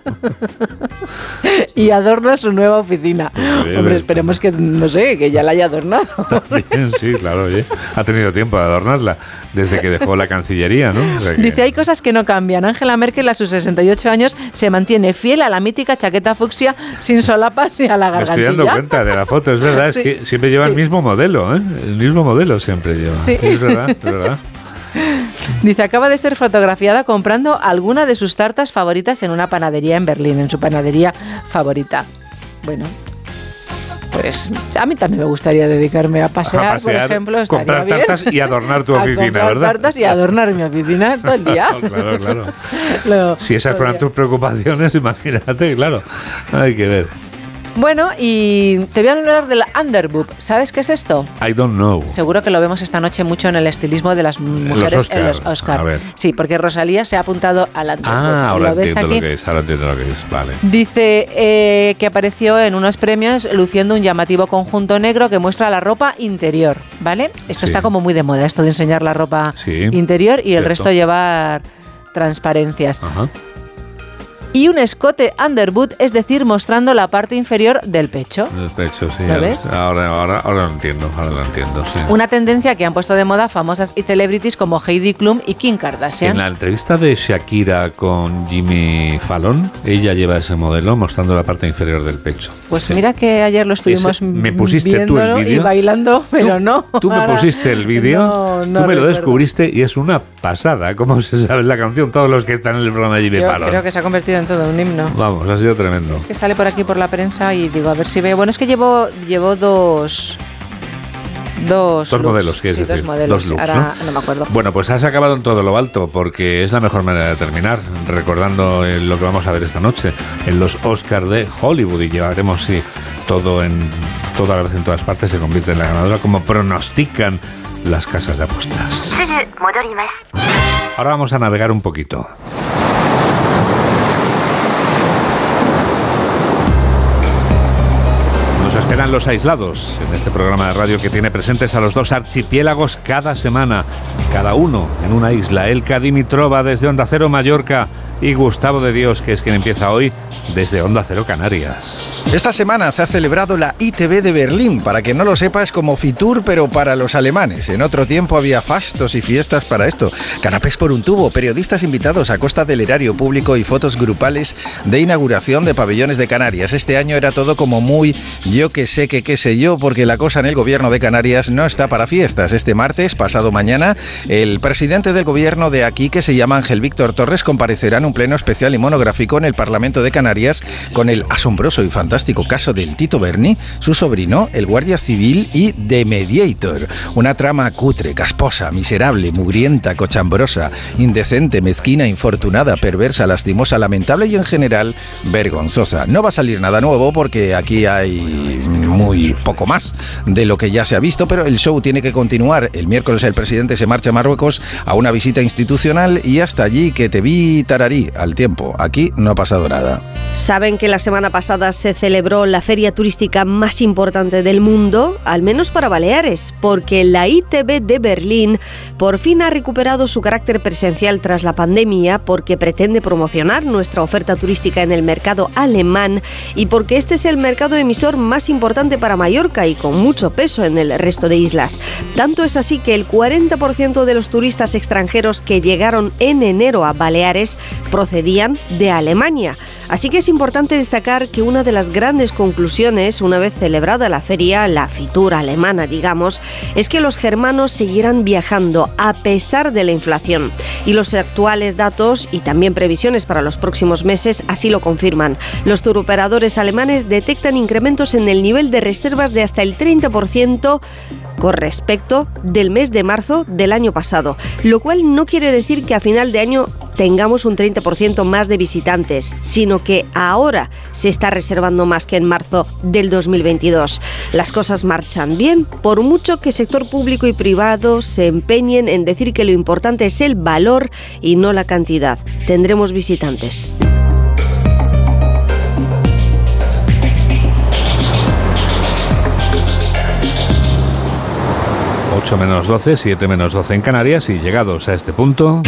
y adorna su nueva oficina. bien, Hombre, esperemos que, no sé, que ya la haya adornado. Bien, sí, claro, oye. Ha tenido tiempo de adornarla desde que dejó la Cancillería, ¿no? O sea que- Dice, hay cosas que no cambian. Angela Merkel a sus 68 años se mantiene fiel a la mítica chaqueta fucsia sin solapas ni a la Me estoy gargantilla. dando cuenta de la foto, es verdad, Sí. es que siempre lleva el mismo modelo, ¿eh? El mismo modelo siempre lleva. Sí. Es verdad, es verdad. Dice, acaba de ser fotografiada comprando alguna de sus tartas favoritas en una panadería en Berlín, en su panadería favorita. Bueno, pues a mí también me gustaría dedicarme a pasear, A pasear, por ejemplo. comprar bien. tartas y adornar tu A oficina, comprar ¿verdad? tartas y adornar mi oficina todo el día. claro, claro. Lo- Si esas fueran tus preocupaciones, imagínate, claro. Hay que ver. Bueno, y te voy a hablar del underboob. ¿Sabes qué es esto? I don't know. Seguro que lo vemos esta noche mucho en el estilismo de las mujeres en los Oscar, Oscar. a ver. Sí, porque Rosalía se ha apuntado al underboob. Ah, ahora ¿Lo ves entiendo aquí? lo que es, ahora entiendo lo que es, vale. Dice eh, que apareció en unos premios luciendo un llamativo conjunto negro que muestra la ropa interior, ¿vale? Esto Sí. está como muy de moda, esto de enseñar la ropa Sí, interior y el cierto. resto llevar transparencias. Ajá. Y un escote underboot, es decir, mostrando la parte inferior del pecho. El pecho, sí. ¿Lo ves? Ahora, ahora, ahora lo entiendo, ahora lo entiendo, sí. Una tendencia que han puesto de moda famosas y celebrities como Heidi Klum y Kim Kardashian. En la entrevista de Shakira con Jimmy Fallon, ella lleva ese modelo mostrando la parte inferior del pecho. Pues mira que ayer lo estuvimos Ese- ¿me pusiste tú el viéndolo y vídeo? bailando, pero no. Tú me pusiste el vídeo, No, no tú me lo descubriste y es una pasada. ¿Cómo se sabe la canción? Todos los que están en el programa de Jimmy Yo Fallon. creo que se ha convertido en todo un himno. Vamos, ha sido tremendo. que sale por aquí por la prensa y digo, a ver si veo. Bueno, es que llevo, llevo dos. Dos, Dos looks. modelos, Sí, decir. Dos modelos. Dos looks, Ahora ¿no? no me acuerdo. Bueno, pues has acabado en todo lo alto, porque es la mejor manera de terminar, recordando eh, lo que vamos a ver esta noche en los Oscars de Hollywood y llevaremos sí, todo en toda la vez en todas partes se convierte en la ganadora como pronostican las casas de apuestas. Ahora vamos a navegar un poquito. Serán los aislados en este programa de radio que tiene presentes a los dos archipiélagos cada semana, cada uno en una isla. Elka Dimitrova desde Onda Cero Mallorca y Gustavo de Dios, que es quien empieza hoy desde Onda Cero Canarias. Esta semana se ha celebrado la ITB de Berlín. Para que no lo sepa, es como Fitur, pero para los alemanes. En otro tiempo había fastos y fiestas para esto. Canapés por un tubo, periodistas invitados a costa del erario público y fotos grupales de inauguración de pabellones de Canarias. Este año era todo como muy yo que sé que qué sé yo, porque la cosa en el gobierno de Canarias no está para fiestas. Este martes, pasado mañana, el presidente del gobierno de aquí, que se llama Ángel Víctor Torres, comparecerá un pleno especial y monográfico en el Parlamento de Canarias con el asombroso y fantástico caso del Tito Berni, su sobrino, el guardia civil y The Mediator. Una trama cutre, casposa, miserable, mugrienta, cochambrosa, indecente, mezquina, infortunada, perversa, lastimosa, lamentable y en general vergonzosa. No va a salir nada nuevo porque aquí hay muy poco más de lo que ya se ha visto, pero el show tiene que continuar. El miércoles el presidente se marcha a Marruecos a una visita institucional y hasta allí que te vi tararí al tiempo. Aquí no ha pasado nada. Saben que la semana pasada se celebró la feria turística más importante del mundo, al menos para Baleares, porque la ITB de Berlín por fin ha recuperado su carácter presencial tras la pandemia, porque pretende promocionar nuestra oferta turística en el mercado alemán y porque este es el mercado emisor más importante para Mallorca y con mucho peso en el resto de islas. Tanto es así que el 40% de los turistas extranjeros que llegaron en enero a Baleares procedían de Alemania. Así que es importante destacar que una de las grandes conclusiones, una vez celebrada la feria, la fitura alemana, digamos, es que los germanos seguirán viajando a pesar de la inflación. Y los actuales datos y también previsiones para los próximos meses así lo confirman. Los turoperadores alemanes detectan incrementos en el nivel de reservas de hasta el 30% respecto del mes de marzo del año pasado, lo cual no quiere decir que a final de año tengamos un 30% más de visitantes, sino que ahora se está reservando más que en marzo del 2022. Las cosas marchan bien, por mucho que sector público y privado se empeñen en decir que lo importante es el valor y no la cantidad. Tendremos visitantes. 8 menos 12, 7 menos 12 en Canarias y llegados a este punto...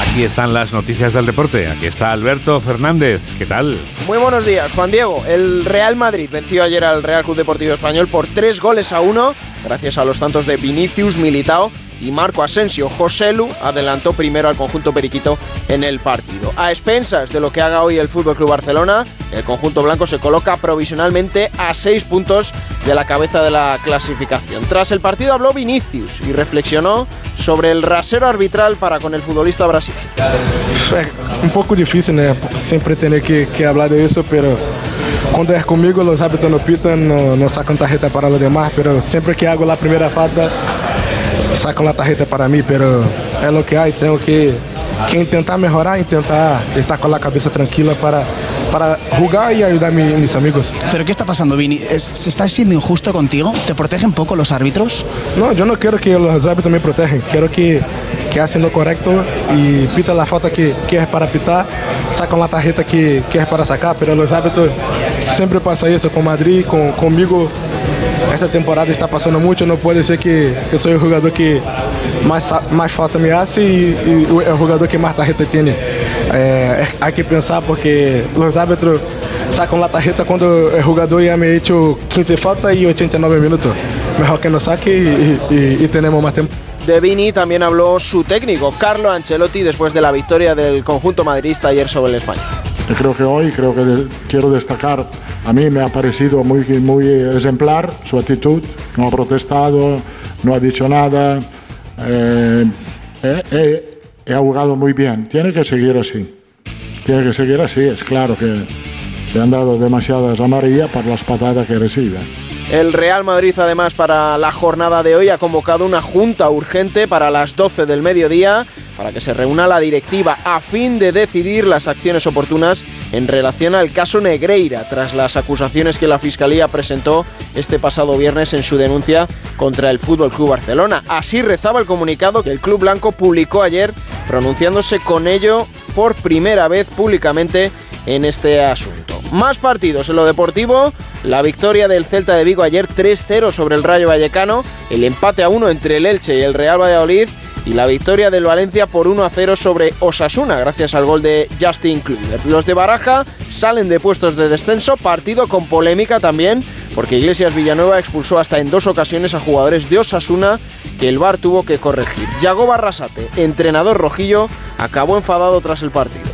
Aquí están las noticias del deporte. Aquí está Alberto Fernández. ¿Qué tal? Muy buenos días, Juan Diego. El Real Madrid venció ayer al Real Club Deportivo Español por tres goles a uno, gracias a los tantos de Vinicius, Militao y Marco Asensio. José Lu adelantó primero al conjunto periquito en el partido. A expensas de lo que haga hoy el Fútbol Club Barcelona, el conjunto blanco se coloca provisionalmente a seis puntos de la cabeza de la clasificación. Tras el partido habló Vinicius y reflexionó sobre el rasero arbitral para con el futbolista brasileño. É um pouco difícil, né? Sempre ter que, que falar disso, pero quando é comigo, os árbitros não pitam, não, não sacam tarjeta para os demás, pero sempre que hago a primeira falta, sacam a tarjeta para mim, pero é o que há e tenho que, que intentar melhorar e tentar estar com a cabeça tranquila para, para jugar y ayudar a mi- mis amigos. ¿Pero qué está pasando, Vini? ¿Es- ¿Se está siendo injusto contigo? ¿Te protegen poco los árbitros? No, yo no quiero que los árbitros me protejan, quiero que, que hacen lo correcto y pita la falta que, que es para pitar, sacan la tarjeta que, que es para sacar, pero los árbitros siempre pasa eso con Madrid, con, conmigo. Esta temporada está pasando mucho, no puede ser que, que soy el jugador que más, sa- más falta me hace y, y el jugador que más tarjeta tiene. Eh, hay que pensar porque los árbitros sacan la tarjeta cuando el jugador ya me ha hecho 15 faltas y 89 minutos. Mejor que nos saque y, y- y tenemos más tiempo. De Vini también habló su técnico, Carlo Ancelotti, después de la victoria del conjunto madridista ayer sobre el España. Yo creo que hoy, creo que de- quiero destacar, a mí me ha parecido muy, muy ejemplar su actitud, no ha protestado, no ha dicho nada, eh, eh, eh, ha jugado muy bien, tiene que seguir así, tiene que seguir así, es claro que le han dado demasiadas amarillas por las patadas que recibe. El Real Madrid, además, para la jornada de hoy ha convocado una junta urgente para las 12 del mediodía para que se reúna la directiva a fin de decidir las acciones oportunas en relación al caso Negreira, tras las acusaciones que la Fiscalía presentó este pasado viernes en su denuncia contra el Fútbol Club Barcelona. Así rezaba el comunicado que el Club Blanco publicó ayer, pronunciándose con ello por primera vez públicamente en este asunto. Más partidos en lo deportivo. La victoria del Celta de Vigo ayer 3-0 sobre el Rayo Vallecano. El empate a 1 entre el Elche y el Real Valladolid y la victoria del Valencia por 1 a 0 sobre Osasuna, gracias al gol de Justin Kluivert. Los de Baraja salen de puestos de descenso, partido con polémica también, porque Iglesias Villanueva expulsó hasta en dos ocasiones a jugadores de Osasuna que el VAR tuvo que corregir. Yago Barrasate, entrenador rojillo, acabó enfadado tras el partido.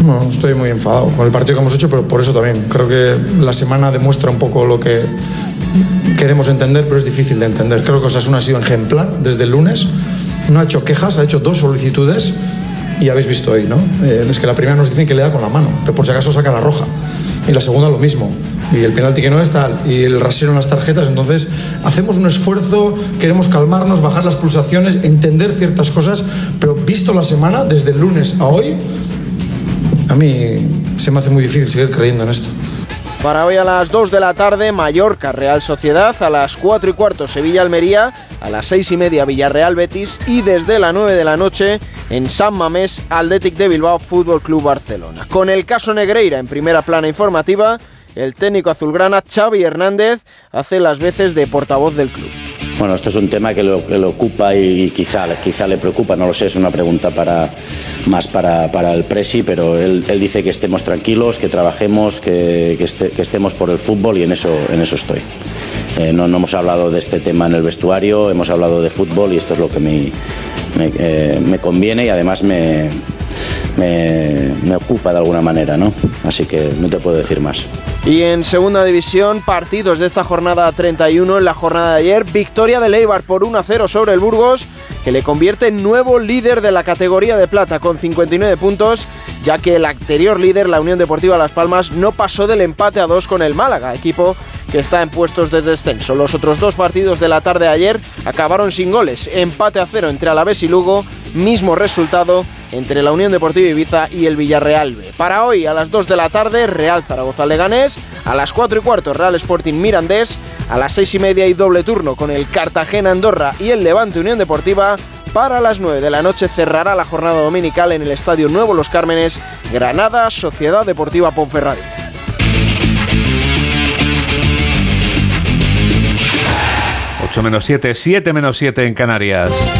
Bueno, estoy muy enfadado con el partido que hemos hecho, pero por eso también. Creo que la semana demuestra un poco lo que queremos entender, pero es difícil de entender. Creo que Osasuna ha sido ejemplar desde el lunes no ha hecho quejas, ha hecho dos solicitudes y habéis visto hoy, ¿no? Eh, es que la primera nos dicen que le da con la mano, pero por si acaso saca la roja. Y la segunda lo mismo. Y el penalti que no es tal. Y el rasero en las tarjetas. Entonces, hacemos un esfuerzo, queremos calmarnos, bajar las pulsaciones, entender ciertas cosas, pero visto la semana, desde el lunes a hoy, a mí se me hace muy difícil seguir creyendo en esto. Para hoy a las 2 de la tarde, Mallorca, Real Sociedad, a las 4 y cuarto, Sevilla, Almería, a las 6 y media, Villarreal, Betis y desde las 9 de la noche en San Mamés, Athletic de Bilbao, Fútbol Club Barcelona. Con el caso Negreira en primera plana informativa, el técnico azulgrana Xavi Hernández hace las veces de portavoz del club. Bueno, esto es un tema que lo, ocupa y quizá, quizá le preocupa, no lo sé, es una pregunta para, más para, el Presi, pero él, dice que estemos tranquilos, que trabajemos, este, que, estemos por el fútbol y en eso, en eso estoy. Eh, no, hemos hablado de este tema en el vestuario, hemos hablado de fútbol y esto es lo que me, eh, me conviene y además me, me, me, ocupa de alguna manera, ¿no? Así que no te puedo decir más. Y en segunda división, partidos de esta jornada 31, en la jornada de ayer, victoria de Leibar por 1-0 sobre el Burgos, que le convierte en nuevo líder de la categoría de plata con 59 puntos, ya que el anterior líder, la Unión Deportiva Las Palmas, no pasó del empate a 2 con el Málaga, equipo que está en puestos de descenso. Los otros dos partidos de la tarde de ayer acabaron sin goles, empate a cero entre Alavés y Lugo, mismo resultado entre la Unión Deportiva Ibiza y el Villarreal B. Para hoy a las 2 de la tarde, Real Zaragoza Leganés, a las 4 y cuarto Real Sporting Mirandés, a las 6 y media y doble turno con el Cartagena Andorra y el Levante Unión Deportiva. Para las 9 de la noche cerrará la jornada dominical en el Estadio Nuevo Los Cármenes, Granada, Sociedad Deportiva Ponferrada. 8 menos 7, 7 menos 7 en Canarias.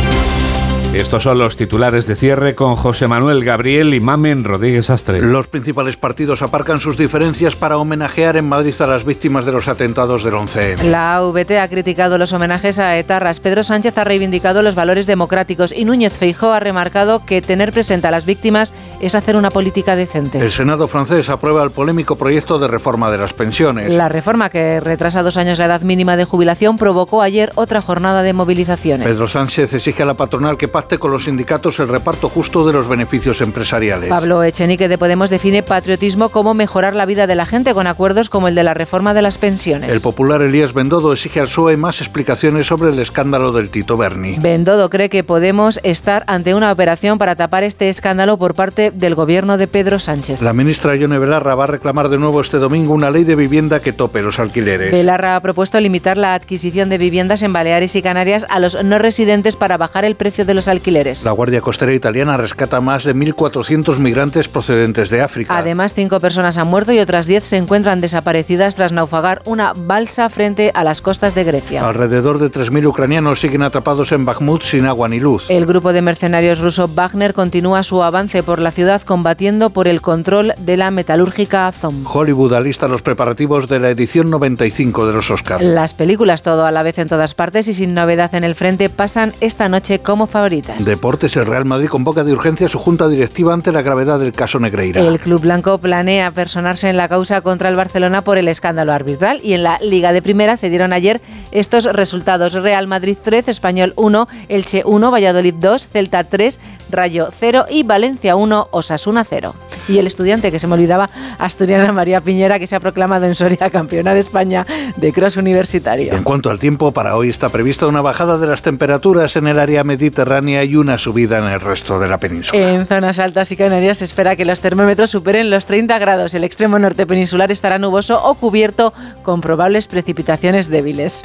Estos son los titulares de cierre con José Manuel Gabriel y Mamen Rodríguez Astre. Los principales partidos aparcan sus diferencias para homenajear en Madrid a las víctimas de los atentados del 11. La VT ha criticado los homenajes a etarras. Pedro Sánchez ha reivindicado los valores democráticos y Núñez Feijó ha remarcado que tener presente a las víctimas es hacer una política decente. El Senado francés aprueba el polémico proyecto de reforma de las pensiones. La reforma que retrasa dos años la edad mínima de jubilación provocó ayer otra jornada de movilizaciones. Pedro Sánchez exige a la patronal que pacte con los sindicatos el reparto justo de los beneficios empresariales. Pablo Echenique de Podemos define patriotismo como mejorar la vida de la gente con acuerdos como el de la reforma de las pensiones. El popular Elías Bendodo exige al PSOE más explicaciones sobre el escándalo del Tito Berni. Bendodo cree que Podemos estar ante una operación para tapar este escándalo por parte del gobierno de Pedro Sánchez. La ministra Ione Belarra va a reclamar de nuevo este domingo una ley de vivienda que tope los alquileres. Belarra ha propuesto limitar la adquisición de viviendas en Baleares y Canarias a los no residentes para bajar el precio de los alquileres. La Guardia Costera Italiana rescata más de 1.400 migrantes procedentes de África. Además, cinco personas han muerto y otras diez se encuentran desaparecidas tras naufragar una balsa frente a las costas de Grecia. Alrededor de 3.000 ucranianos siguen atrapados en Bakhmut sin agua ni luz. El grupo de mercenarios ruso Wagner continúa su avance por la ciudad combatiendo por el control de la metalúrgica Azov. Hollywood alista los preparativos de la edición 95 de los Oscars. Las películas todo a la vez en todas partes y sin novedad en el frente pasan esta noche como favoritas. Deportes, el Real Madrid convoca de urgencia su junta directiva ante la gravedad del caso Negreira. El Club Blanco planea personarse en la causa contra el Barcelona por el escándalo arbitral y en la Liga de Primera se dieron ayer estos resultados. Real Madrid 3, Español 1, Elche 1, Valladolid 2, Celta 3, Rayo 0 y Valencia 1, Osasuna 0. Y el estudiante que se me olvidaba, Asturiana María Piñera, que se ha proclamado en Soria campeona de España de cross universitario. En cuanto al tiempo, para hoy está prevista una bajada de las temperaturas en el área mediterránea y una subida en el resto de la península. En zonas altas y canarias se espera que los termómetros superen los 30 grados. El extremo norte peninsular estará nuboso o cubierto con probables precipitaciones débiles.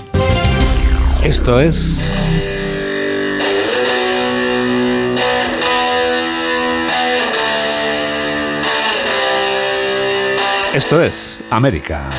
Esto es... Esto es América.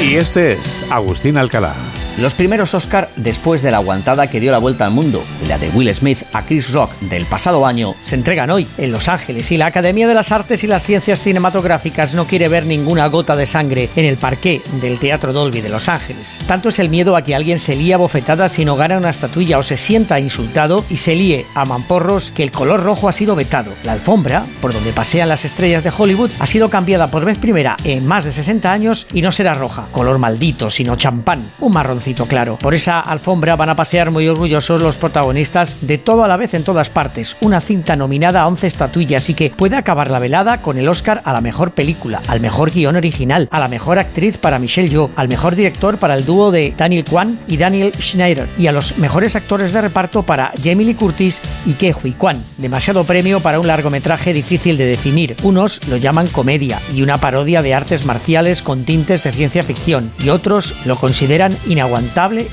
Y este es Agustín Alcalá. Los primeros Oscar después de la aguantada que dio la vuelta al mundo, la de Will Smith a Chris Rock del pasado año, se entregan hoy en Los Ángeles y la Academia de las Artes y las Ciencias Cinematográficas no quiere ver ninguna gota de sangre en el parqué del Teatro Dolby de Los Ángeles. Tanto es el miedo a que alguien se lía bofetada si no gana una estatuilla o se sienta insultado y se líe a mamporros que el color rojo ha sido vetado. La alfombra, por donde pasean las estrellas de Hollywood, ha sido cambiada por vez primera en más de 60 años y no será roja, color maldito, sino champán, un marrón claro. Por esa alfombra van a pasear muy orgullosos los protagonistas de todo a la vez en todas partes. Una cinta nominada a 11 estatuillas y que puede acabar la velada con el Oscar a la mejor película, al mejor guion original, a la mejor actriz para Michelle Yeoh, al mejor director para el dúo de Daniel Kwan y Daniel Schneider y a los mejores actores de reparto para Jamie Lee Curtis y Ke Huy Kwan. Demasiado premio para un largometraje difícil de definir. Unos lo llaman comedia y una parodia de artes marciales con tintes de ciencia ficción y otros lo consideran inaguantable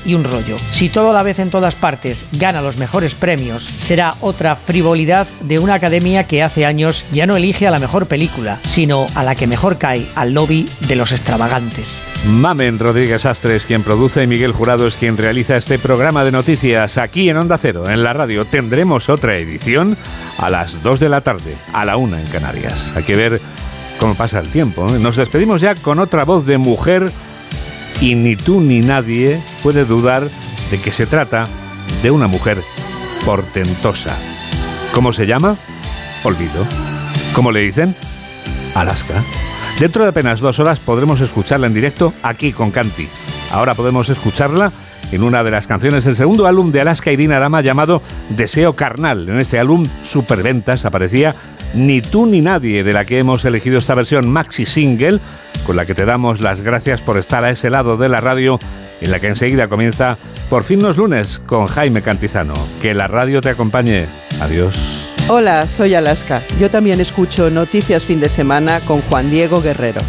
y un rollo. Si todo a la vez en todas partes gana los mejores premios, será otra frivolidad de una academia que hace años ya no elige a la mejor película, sino a la que mejor cae al lobby de los extravagantes. Mamen Rodríguez Astres, quien produce, y Miguel Jurado es quien realiza este programa de noticias aquí en Onda Cero, en la radio. Tendremos otra edición a las 2 de la tarde, a la 1 en Canarias. Hay que ver cómo pasa el tiempo. ¿eh? Nos despedimos ya con otra voz de mujer y ni tú ni nadie puede dudar de que se trata de una mujer portentosa. ¿Cómo se llama? Olvido. ¿Cómo le dicen? Alaska. Dentro de apenas dos horas podremos escucharla en directo aquí con Canti. Ahora podemos escucharla en una de las canciones del segundo álbum de Alaska y Dinarama llamado Deseo Carnal. En este álbum, Superventas, aparecía Ni tú ni nadie, de la que hemos elegido esta versión maxi single, con la que te damos las gracias por estar a ese lado de la radio, en la que enseguida comienza Por fin los lunes con Jaime Cantizano. Que la radio te acompañe. Adiós. Hola, soy Alaska. Yo también escucho Noticias Fin de Semana con Juan Diego Guerrero.